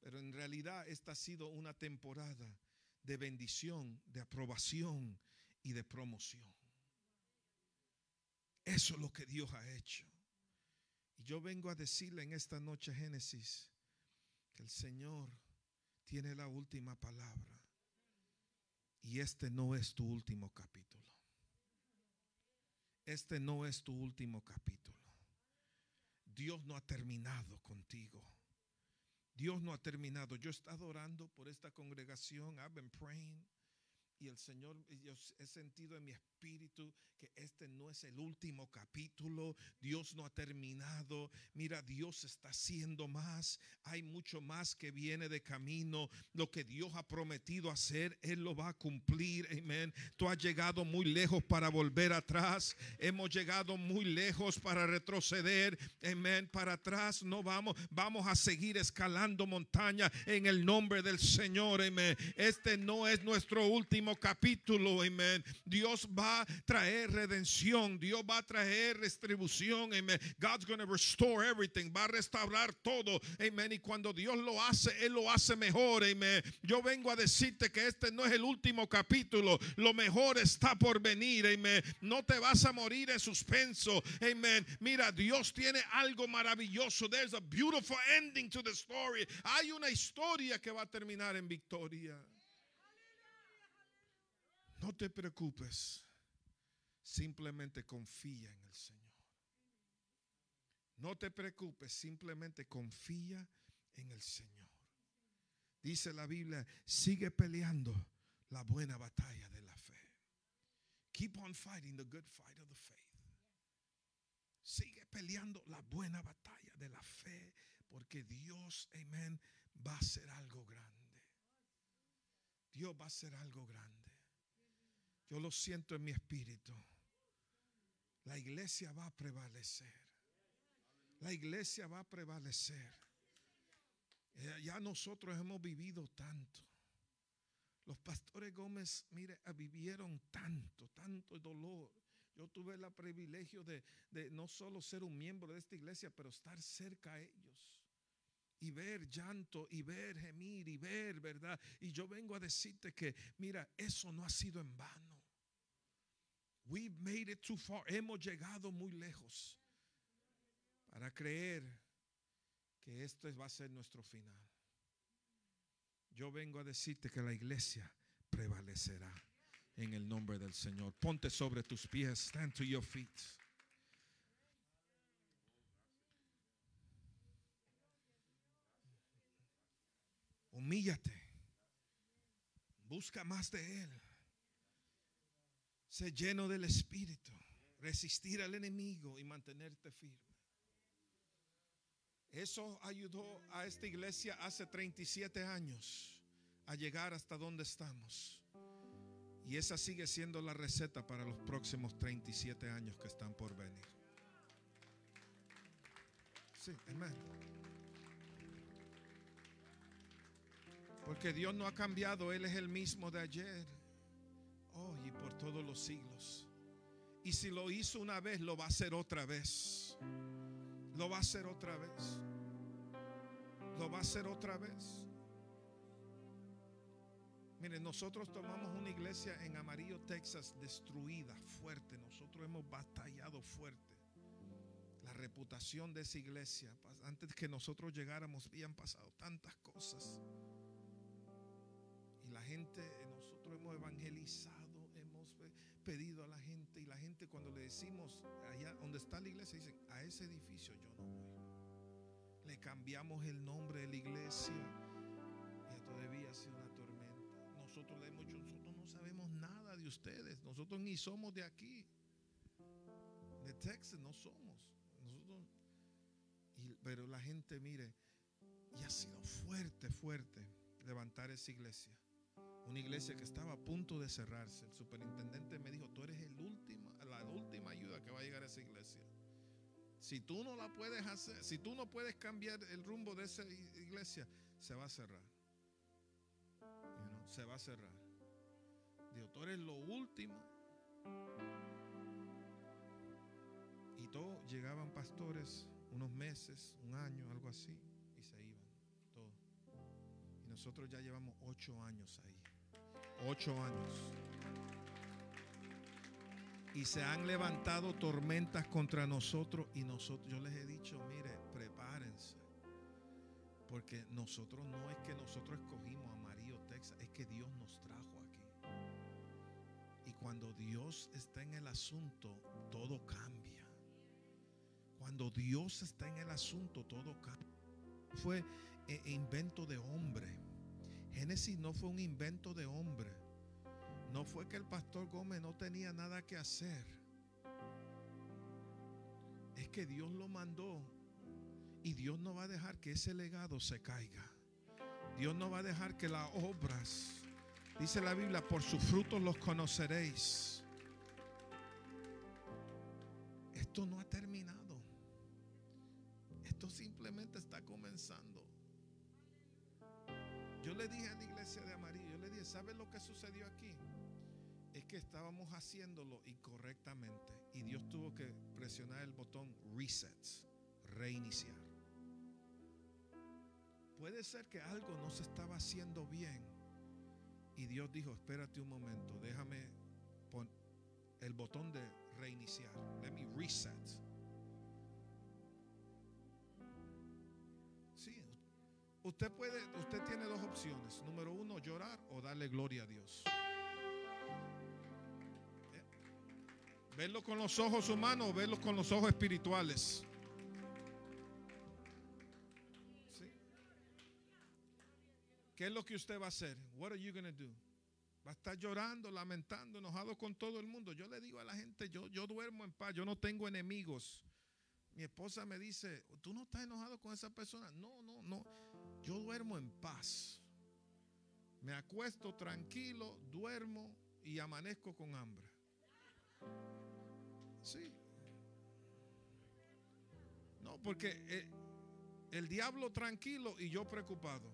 Pero en realidad esta ha sido una temporada de bendición, de aprobación y de promoción. Eso es lo que Dios ha hecho. Y yo vengo a decirle en esta noche Génesis que el Señor tiene la última palabra. Y este no es tu último capítulo. Este no es tu último capítulo. Dios no ha terminado contigo. Dios no ha terminado. Yo he estado orando por esta congregación. I've been praying. Y el Señor, yo he sentido en mi espíritu que este no es el último capítulo. Dios no ha terminado. Mira, Dios está haciendo más. Hay mucho más que viene de camino. Lo que Dios ha prometido hacer, Él lo va a cumplir. Amén. Tú has llegado muy lejos para volver atrás. Hemos llegado muy lejos para retroceder. Amén. Para atrás no vamos. Vamos a seguir escalando montaña en el nombre del Señor. Amén. Este no es nuestro último capítulo, amén. Dios va a traer redención, Dios va a traer restribución, amén. God's going to restore everything, va a restaurar todo, amén. Y cuando Dios lo hace, Él lo hace mejor, amén. Yo vengo a decirte que este no es el último capítulo, lo mejor está por venir, amén. No te vas a morir en suspenso, amén. Mira, Dios tiene algo maravilloso. There's a beautiful ending to the story. Hay una historia que va a terminar en victoria. No te preocupes, simplemente confía en el Señor. No te preocupes, simplemente confía en el Señor. Dice la Biblia, sigue peleando la buena batalla de la fe. Keep on fighting the good fight of the faith. Sigue peleando la buena batalla de la fe, porque Dios, amén, va a hacer algo grande. Dios va a hacer algo grande. Yo lo siento en mi espíritu. La iglesia va a prevalecer. La iglesia va a prevalecer. Eh, Ya nosotros hemos vivido tanto. Los pastores Gómez, mire, ah, vivieron tanto, tanto dolor. Yo tuve el privilegio de, de no solo ser un miembro de esta iglesia, pero estar cerca a ellos. Y ver llanto, y ver gemir, y ver, ¿verdad? Y yo vengo a decirte que, mira, eso no ha sido en vano. We've made it too far. Hemos llegado muy lejos para creer que esto va a ser nuestro final. Yo vengo a decirte que la iglesia prevalecerá en el nombre del Señor. Ponte sobre tus pies, stand to your feet. Humíllate. Busca más de Él. Sé lleno del Espíritu. Resistir al enemigo y mantenerte firme. Eso ayudó a esta iglesia hace 37 años a llegar hasta donde estamos. Y esa sigue siendo la receta para los próximos 37 años que están por venir. Sí, amén. Porque Dios no ha cambiado, Él es el mismo de ayer, y por todos los siglos. Y si lo hizo una vez, lo va a hacer otra vez. Lo va a hacer otra vez. Lo va a hacer otra vez. Miren, nosotros tomamos una iglesia en Amarillo, Texas, destruida, fuerte. Nosotros hemos batallado fuerte. La reputación de esa iglesia, antes que nosotros llegáramos, habían pasado tantas cosas. Y la gente, nosotros hemos evangelizado, pedido a la gente. Y la gente cuando le decimos, allá donde está la iglesia, dicen, a ese edificio yo no voy. Le cambiamos el nombre de la iglesia. Y todavía ha sido una tormenta. Nosotros le hemos dicho, nosotros no sabemos nada de ustedes. Nosotros ni somos de aquí. De Texas no somos. Nosotros, y, pero la gente, mire, y ha sido fuerte, fuerte levantar esa iglesia. Una iglesia que estaba a punto de cerrarse. El superintendente me dijo, tú eres el último, la última ayuda que va a llegar a esa iglesia. Si tú no la puedes hacer, si tú no puedes cambiar el rumbo de esa iglesia, se va a cerrar. Se va a cerrar. Digo, tú eres lo último. Y todos llegaban pastores unos meses, un año, algo así, nosotros ya llevamos ocho años ahí. Ocho años. Y se han levantado tormentas contra nosotros y nosotros, yo les he dicho, mire, prepárense. Porque nosotros no es que nosotros escogimos a Amarillo, Texas, es que Dios nos trajo aquí. Y cuando Dios está en el asunto, todo cambia. Cuando Dios está en el asunto, todo cambia. Fue eh, invento de hombre. Génesis no fue un invento de hombre. No fue que el pastor Gómez no tenía nada que hacer. Es que Dios lo mandó. Y Dios no va a dejar que ese legado se caiga. Dios no va a dejar que las obras, dice la Biblia, por sus frutos los conoceréis. Esto no ha terminado. Esto simplemente está comenzando. Le dije a la iglesia de Amarillo, yo le dije, ¿sabes lo que sucedió aquí? Es que estábamos haciéndolo incorrectamente y Dios tuvo que presionar el botón reset, reiniciar. Puede ser que algo no se estaba haciendo bien y Dios dijo, espérate un momento, déjame poner el botón de reiniciar. Let me reset. Usted puede, usted tiene dos opciones. Número uno, llorar o darle gloria a Dios. Eh, Verlo con los ojos humanos o verlo con los ojos espirituales. ¿Qué es lo que usted va a hacer? What are you going do? Va a estar llorando, lamentando, enojado con todo el mundo. Yo le digo a la gente, yo, yo duermo en paz, yo no tengo enemigos. Mi esposa me dice, ¿tú no estás enojado con esa persona? No, no, no. Yo duermo en paz. Me acuesto tranquilo, duermo y amanezco con hambre. Sí, No, porque eh, el diablo tranquilo y yo preocupado.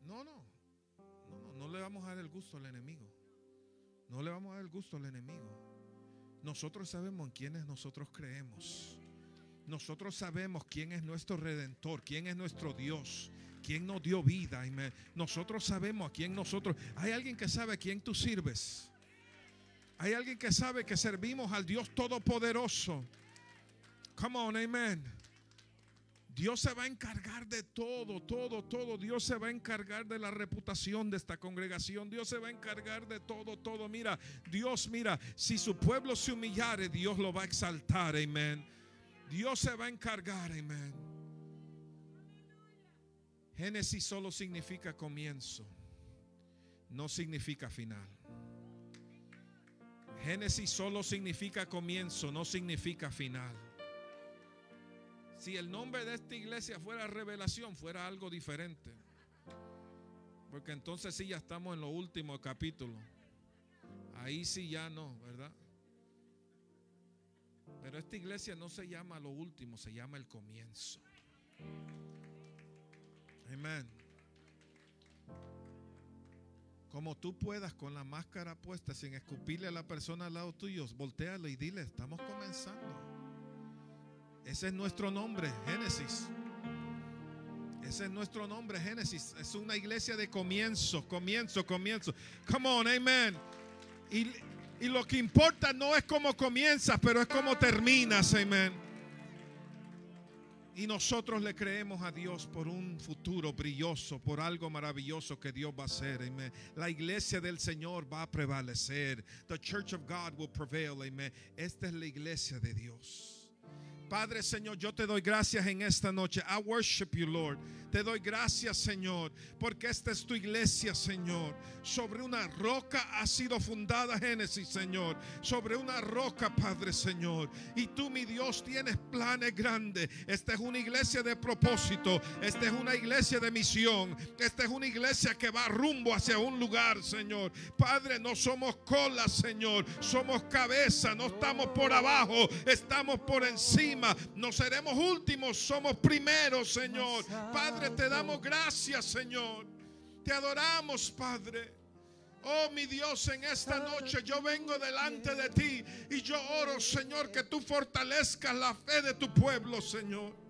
No, no. No, no, no le vamos a dar el gusto al enemigo. No le vamos a dar el gusto al enemigo. Nosotros sabemos en quiénes nosotros creemos. Nosotros sabemos quién es nuestro redentor, quién es nuestro Dios, quién nos dio vida. Nosotros sabemos a quién nosotros. Hay alguien que sabe a quién tú sirves. Hay alguien que sabe que servimos al Dios Todopoderoso. Come on, amen. Dios se va a encargar de todo, todo, todo. Dios se va a encargar de la reputación de esta congregación. Dios se va a encargar de todo, todo. Mira, Dios, mira, si su pueblo se humillare, Dios lo va a exaltar. Amén. Dios se va a encargar. Amén. Génesis solo significa comienzo, no significa final. Génesis solo significa comienzo, no significa final. Si el nombre de esta iglesia fuera revelación, fuera algo diferente. Porque entonces sí ya estamos en los últimos capítulos. Ahí sí ya no, ¿verdad? Pero esta iglesia no se llama lo último, se llama el comienzo. Amén. Como tú puedas con la máscara puesta sin escupirle a la persona al lado tuyo, voltealo y dile, estamos comenzando. Ese es nuestro nombre, Génesis. Ese es nuestro nombre, Génesis. Es una iglesia de comienzo, comienzo, comienzo. Come on, amen. Y, y lo que importa no es cómo comienzas, pero es cómo terminas, amen. Y nosotros le creemos a Dios por un futuro brilloso, por algo maravilloso que Dios va a hacer. Amen. La iglesia del Señor va a prevalecer. The church of God will prevail. Amen. Esta es la iglesia de Dios. Padre Señor, yo te doy gracias en esta noche. I worship you, Lord. Te doy gracias, Señor, porque esta es tu iglesia, Señor. Sobre una roca ha sido fundada Génesis, Señor. Sobre una roca, Padre, Señor. Y tú, mi Dios, tienes planes grandes. Esta es una iglesia de propósito. Esta es una iglesia de misión. Esta es una iglesia que va rumbo hacia un lugar, Señor. Padre, no somos cola, Señor. Somos cabeza. No estamos por abajo. Estamos por encima. No seremos últimos. Somos primeros, Señor. Padre, te damos gracias, Señor. Te adoramos, Padre. Oh, mi Dios, en esta noche yo vengo delante de ti y yo oro, Señor, que tú fortalezcas la fe de tu pueblo, Señor.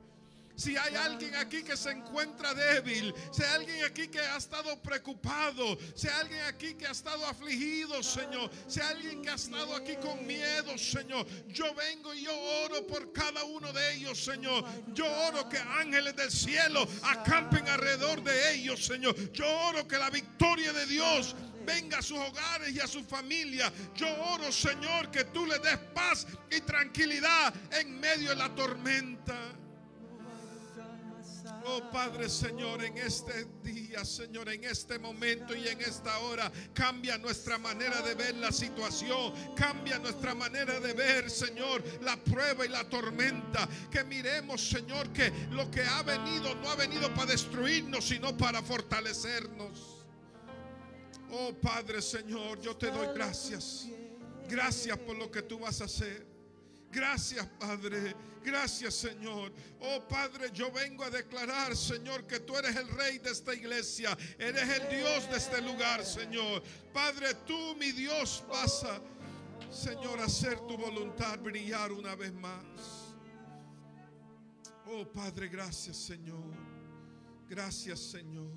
Si hay alguien aquí que se encuentra débil, si hay alguien aquí que ha estado preocupado, si hay alguien aquí que ha estado afligido, Señor, si hay alguien que ha estado aquí con miedo, Señor, yo vengo y yo oro por cada uno de ellos, Señor. Yo oro que ángeles del cielo acampen alrededor de ellos, Señor. Yo oro que la victoria de Dios venga a sus hogares y a su familia. Yo oro, Señor, que tú le des paz y tranquilidad en medio de la tormenta. Oh Padre Señor, en este día, Señor, en este momento y en esta hora, cambia nuestra manera de ver la situación, cambia nuestra manera de ver, Señor, la prueba y la tormenta. Que miremos, Señor, que lo que ha venido no ha venido para destruirnos, sino para fortalecernos. Oh Padre Señor, yo te doy gracias. Gracias por lo que tú vas a hacer. Gracias, Padre. Gracias, Señor. Oh, Padre, yo vengo a declarar, Señor, que tú eres el rey de esta iglesia. Eres el Dios de este lugar, Señor. Padre, tú, mi Dios, vas a, Señor, hacer tu voluntad brillar una vez más. Oh, Padre, gracias, Señor. Gracias, Señor.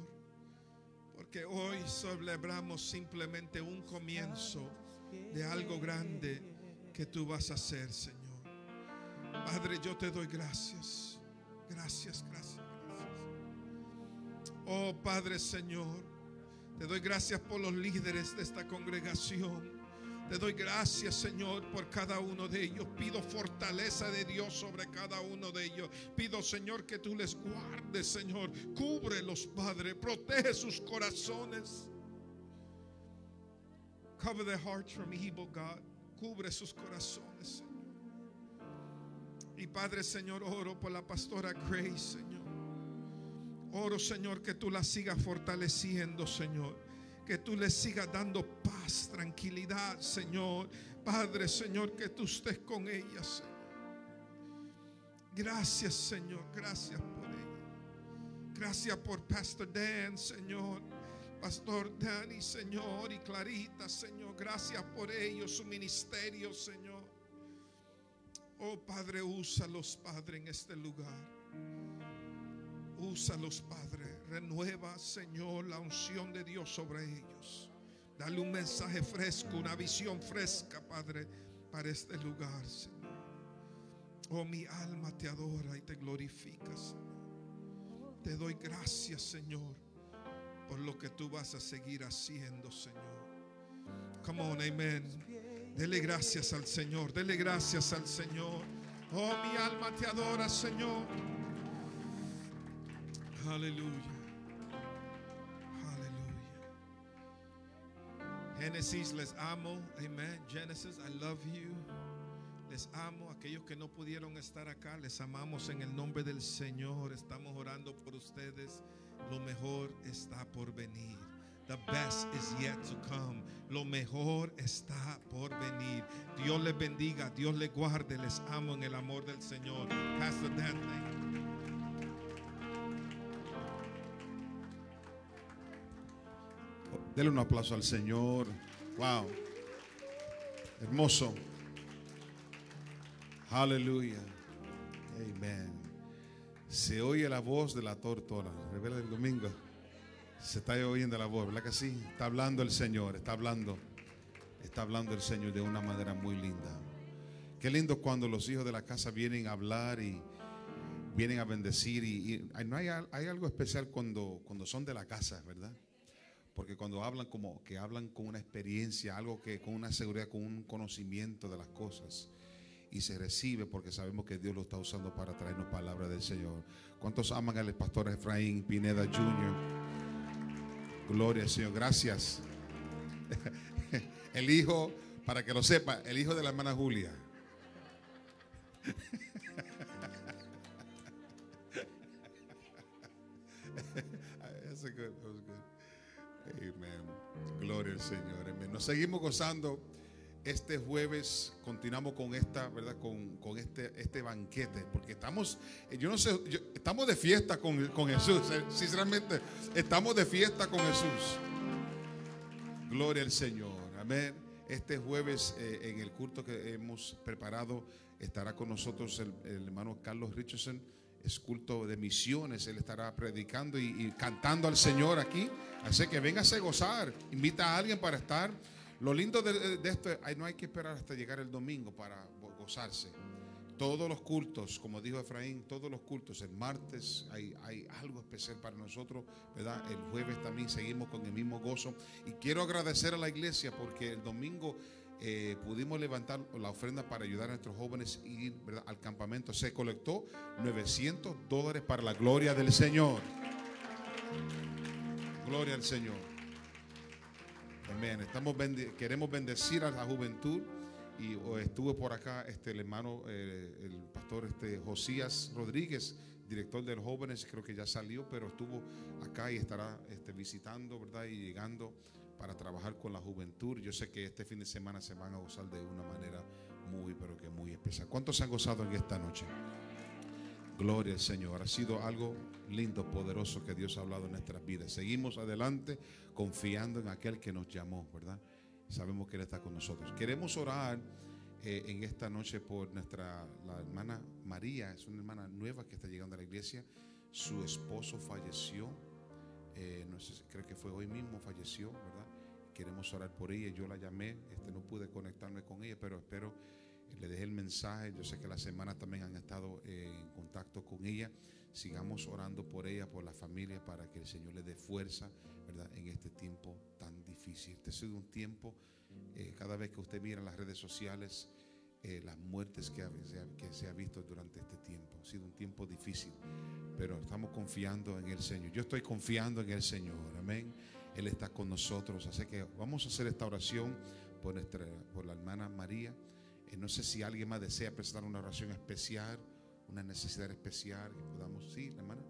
Porque hoy celebramos simplemente un comienzo de algo grande que tú vas a hacer, Señor. Padre, yo te doy gracias. Gracias, gracias, gracias. Oh Padre Señor, te doy gracias por los líderes de esta congregación. Te doy gracias, Señor, por cada uno de ellos. Pido fortaleza de Dios sobre cada uno de ellos. Pido, Señor, que tú les guardes, Señor. Cúbrelos, Padre. Protege sus corazones. Cover their hearts from evil, God. Cubre sus corazones, Señor. Y Padre Señor, oro por la pastora Grace, Señor. Oro, Señor, que tú la sigas fortaleciendo, Señor. Que tú le sigas dando paz, tranquilidad, Señor. Padre, Señor, que tú estés con ella, Señor. Gracias, Señor. Gracias por ella. Gracias por Pastor Dan, Señor. Pastor Danny, Señor, y Clarita, Señor. Gracias por ellos, su ministerio, Señor. Oh Padre, úsalos, Padre, en este lugar. Úsalos, Padre. Renueva, Señor, la unción de Dios sobre ellos. Dale un mensaje fresco, una visión fresca, Padre, para este lugar, Señor. Oh, mi alma te adora y te glorifica, Señor. Te doy gracias, Señor, por lo que tú vas a seguir haciendo, Señor. Come on, amen. Dele gracias al Señor, dele gracias al Señor. Oh, mi alma te adora, Señor. Aleluya. Aleluya. Génesis, les amo. Amen. Genesis, I love you. Les amo. Aquellos que no pudieron estar acá, les amamos en el nombre del Señor. Estamos orando por ustedes. Lo mejor está por venir. The best is yet to come. Lo mejor está por venir. Dios les bendiga, Dios les guarde. Les amo en el amor del Señor. Pastor Dan, thank you. Dele un aplauso al Señor. Wow. Hermoso. Aleluya. Amén. Se oye la voz de la tortora. Revela el domingo. Se está oyendo la voz, ¿verdad que sí? Está hablando el Señor, está hablando. Está hablando el Señor de una manera muy linda. Qué lindo cuando los hijos de la casa vienen a hablar y vienen a bendecir. Y, hay, algo especial cuando, cuando son de la casa, ¿verdad? Porque cuando hablan como que hablan con una experiencia, algo que con una seguridad, con un conocimiento de las cosas y se recibe porque sabemos que Dios lo está usando para traernos palabras del Señor. ¿Cuántos aman al pastor Efraín Pineda Jr.? Gloria al Señor, gracias. El hijo, para que lo sepa, el hijo de la hermana Julia. Amen. Gloria al Señor. Amén. Nos seguimos gozando. Este jueves continuamos con esta, ¿verdad? Con, con este, este banquete. Porque estamos, eh, yo no sé, estamos de fiesta con, con Jesús. eh, Sinceramente, estamos de fiesta con Jesús. Gloria al Señor. Amén. Este jueves eh, en el culto que hemos preparado estará con nosotros el, hermano Carlos Richardson. Es culto de misiones. Él estará predicando y, y cantando al Señor aquí. Así que véngase a gozar. Invita a alguien para estar. Lo lindo de, esto, ay, no hay que esperar hasta llegar el domingo para go- gozarse. Todos los cultos, como dijo Efraín, todos los cultos, el martes hay, algo especial para nosotros, ¿verdad? El jueves también seguimos con el mismo gozo. Y quiero agradecer a la iglesia porque el domingo eh, pudimos levantar la ofrenda para ayudar a nuestros jóvenes a ir al campamento. Se colectó 900 dólares para la gloria del Señor. Gloria al Señor. Amén. Estamos queremos bendecir a la juventud y estuvo por acá este el hermano eh, el pastor este Josías Rodríguez, director de los jóvenes, creo que ya salió, pero estuvo acá y estará este, visitando, ¿verdad? Y llegando para trabajar con la juventud. Yo sé que este fin de semana se van a gozar de una manera muy, pero que muy especial. ¿Cuántos se han gozado en esta noche? Gloria al Señor. Ha sido algo lindo, poderoso que Dios ha hablado en nuestras vidas. Seguimos adelante confiando en aquel que nos llamó, ¿verdad? Sabemos que Él está con nosotros. Queremos orar eh, en esta noche por nuestra hermana María. Es una hermana nueva que está llegando a la iglesia. Su esposo falleció. Eh, no sé, creo que fue hoy mismo falleció, ¿verdad? Queremos orar por ella. Yo la llamé, este, no pude conectarme con ella, pero espero le dejé el mensaje. Yo sé que las semanas también han estado eh, en contacto con ella. Sigamos orando por ella, por la familia, para que el Señor le dé fuerza, ¿verdad? En este tiempo tan difícil. Este ha sido un tiempo, eh, cada vez que usted mira las redes sociales, eh, las muertes que, ha- que se ha visto durante este tiempo. Ha sido un tiempo difícil, pero estamos confiando en el Señor. Yo estoy confiando en el Señor, amén. Él está con nosotros, así que vamos a hacer esta oración por, nuestra, por la hermana María. Eh, no sé si alguien más desea presentar una oración especial, una necesidad especial que podamos. Sí, la hermana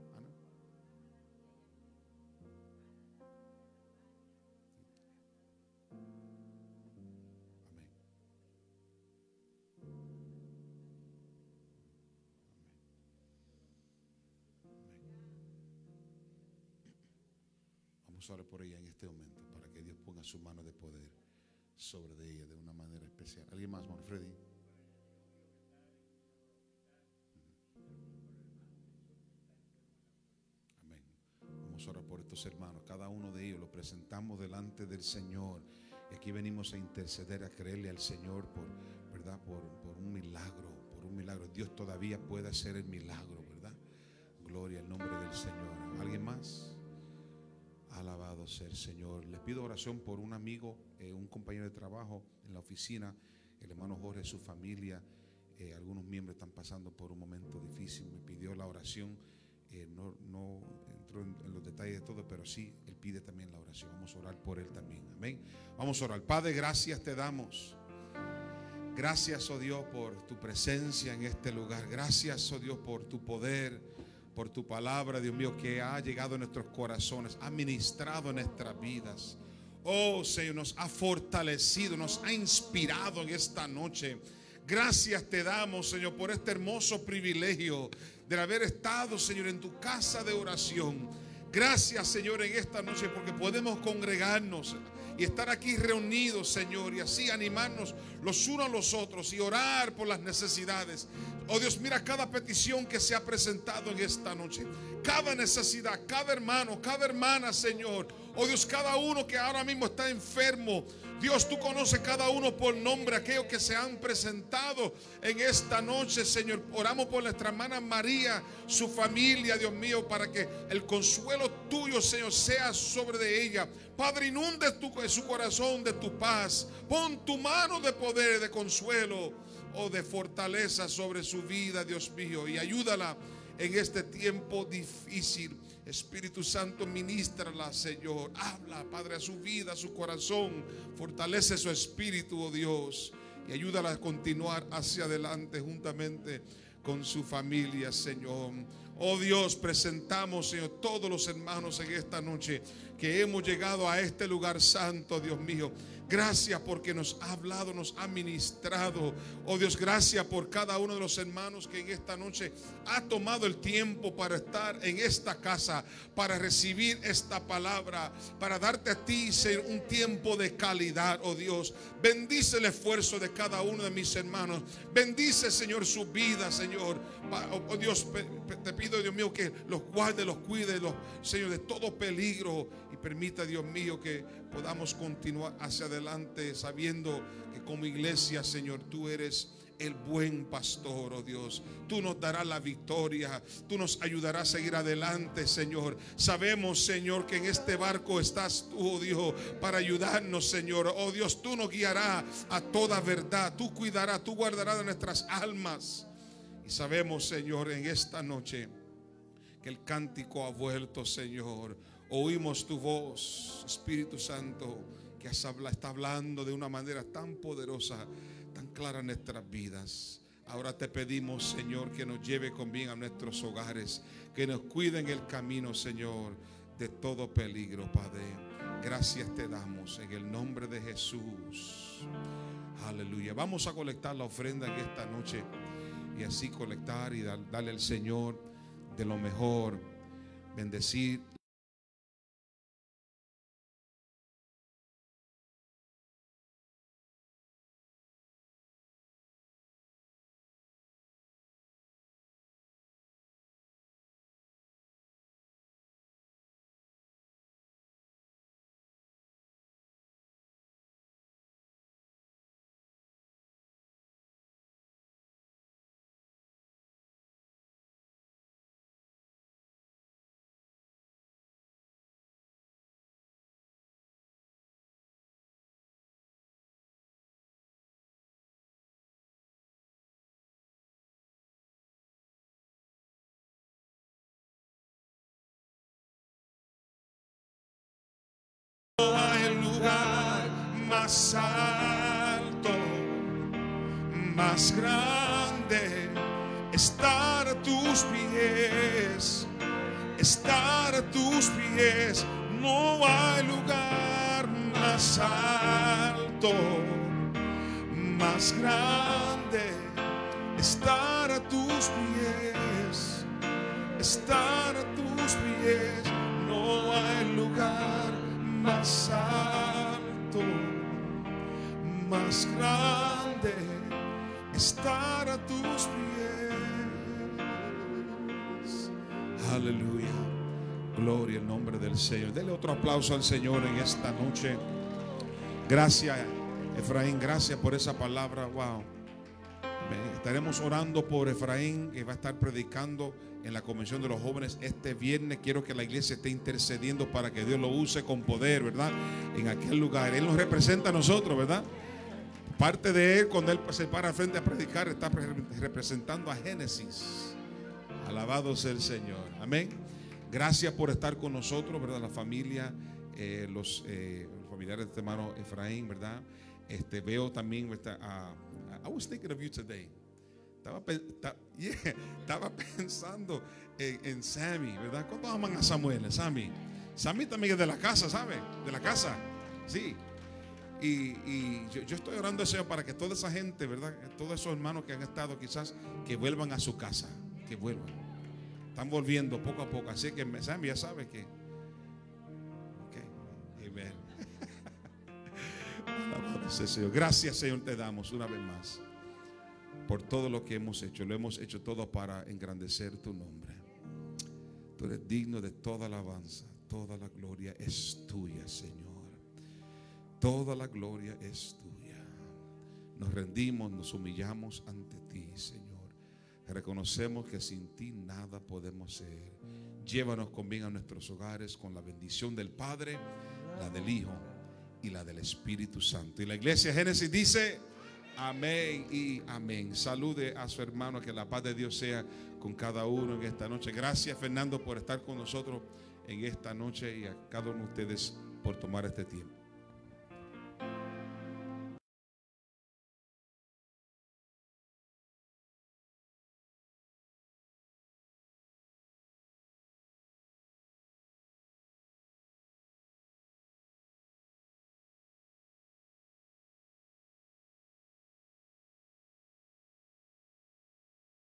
Vamos a orar por ella en este momento para que Dios ponga su mano de poder sobre de ella de una manera especial. ¿Alguien más, Manfredi? Amén. Vamos a por estos hermanos. Cada uno de ellos lo presentamos delante del Señor. Y aquí venimos a interceder, a creerle al Señor por, ¿verdad? Por, por un milagro, por un milagro. Dios todavía puede hacer el milagro, ¿verdad? Gloria al nombre del Señor. ¿Alguien más? Alabado sea el Señor. Les pido oración por un amigo, eh, un compañero de trabajo en la oficina, el hermano Jorge, su familia. eh, algunos miembros están pasando por un momento difícil. Me pidió la oración. eh, no, no entró en, en los detalles de todo, pero sí, él pide también la oración. Vamos a orar por él también. Amén. Vamos a orar. Padre, gracias te damos. Gracias, oh Dios, por tu presencia en este lugar. Gracias, oh Dios, por tu poder, por tu palabra, Dios mío, que ha llegado a nuestros corazones, ha ministrado nuestras vidas. Oh Señor, nos ha fortalecido, nos ha inspirado en esta noche. Gracias te damos, Señor, por este hermoso privilegio de haber estado, Señor, en tu casa de oración. Gracias, Señor, en esta noche porque podemos congregarnos y estar aquí reunidos, Señor, y así animarnos los unos a los otros y orar por las necesidades. Oh Dios, mira cada petición que se ha presentado en esta noche. Cada necesidad, cada hermano, cada hermana, Señor. Oh Dios, cada uno que ahora mismo está enfermo. Dios, tú conoces cada uno por nombre, aquellos que se han presentado en esta noche, Señor. Oramos por nuestra hermana María, su familia, Dios mío, para que el consuelo tuyo, Señor, sea sobre de ella. Padre, inunde tu, su corazón de tu paz. Pon tu mano de poder, de consuelo o de fortaleza sobre su vida, Dios mío, y ayúdala en este tiempo difícil. Espíritu Santo, ministrala, Señor. Habla, Padre, a su vida, a su corazón. Fortalece su espíritu, oh Dios. Y ayúdala a continuar hacia adelante juntamente con su familia, Señor. Oh Dios, presentamos, Señor, todos los hermanos en esta noche que hemos llegado a este lugar santo, Dios mío. Gracias porque nos ha hablado, nos ha ministrado. Oh Dios, gracias por cada uno de los hermanos que en esta noche ha tomado el tiempo para estar en esta casa, para recibir esta palabra, para darte a ti, Señor, un tiempo de calidad, oh Dios. Bendice el esfuerzo de cada uno de mis hermanos. Bendice, Señor, su vida, Señor. Oh Dios, te pido, Dios mío, que los guarde, los cuide, los, Señor, de todo peligro. Y permita, Dios mío, que podamos continuar hacia adelante sabiendo que como iglesia, Señor, tú eres el buen pastor, oh Dios. Tú nos darás la victoria, tú nos ayudarás a seguir adelante, Señor. Sabemos, Señor, que en este barco estás tú, oh Dios, para ayudarnos, Señor. Oh Dios, tú nos guiarás a toda verdad, tú cuidarás, tú guardarás nuestras almas. Y sabemos, Señor, en esta noche que el cántico ha vuelto, Señor. Oímos tu voz, Espíritu Santo, que está hablando de una manera tan poderosa, tan clara en nuestras vidas. Ahora te pedimos, Señor, que nos lleve con bien a nuestros hogares, que nos cuide en el camino, Señor, de todo peligro, Padre. Gracias te damos en el nombre de Jesús. Aleluya. Vamos a colectar la ofrenda en esta noche y así colectar y darle al Señor de lo mejor. Bendecir más alto, más grande, estar a tus pies, estar a tus pies, no hay lugar más alto, más grande, estar a tus pies, estar a tus pies, no hay lugar más alto, más grande, estar a tus pies. Aleluya. Gloria al nombre del Señor. Dele otro aplauso al Señor en esta noche. Gracias, Efraín. Gracias por esa palabra. Wow. Estaremos orando por Efraín, que va a estar predicando en la convención de los jóvenes este viernes. Quiero que la iglesia esté intercediendo para que Dios lo use con poder, ¿verdad? En aquel lugar. Él nos representa a nosotros, ¿verdad? Parte de él, cuando él se para frente a predicar, está representando a Génesis. Alabado sea el Señor. Amén. Gracias por estar con nosotros, ¿verdad? La familia, eh, los, eh, familiares de este hermano Efraín, ¿verdad? Este, veo también, ¿verdad? I was thinking of you today. Estaba, estaba pensando en, Sammy, ¿verdad? ¿Cuántos aman a Samuel? Sammy. Sammy también es de la casa, ¿sabe? De la casa. Sí. Y, yo, estoy orando deseo para que toda esa gente, ¿verdad? Todos esos hermanos que han estado quizás, que vuelvan a su casa. Que vuelvan. Están volviendo poco a poco. Así que ya sabe que. Ok. Amen. Señor. Gracias, Señor, te damos una vez más por todo lo que hemos hecho. Lo hemos hecho todo para engrandecer tu nombre. Tú eres digno de toda alabanza. Toda la gloria es tuya, Señor. Toda la gloria es tuya. Nos rendimos, nos humillamos ante ti, Señor. Reconocemos que sin ti nada podemos ser. Llévanos con bien a nuestros hogares con la bendición del Padre, la del Hijo y la del Espíritu Santo. Y la iglesia Génesis dice... Amén y amén. Salude a su hermano, que la paz de Dios sea con cada uno en esta noche. Gracias Fernando por estar con nosotros en esta noche y a cada uno de ustedes por tomar este tiempo.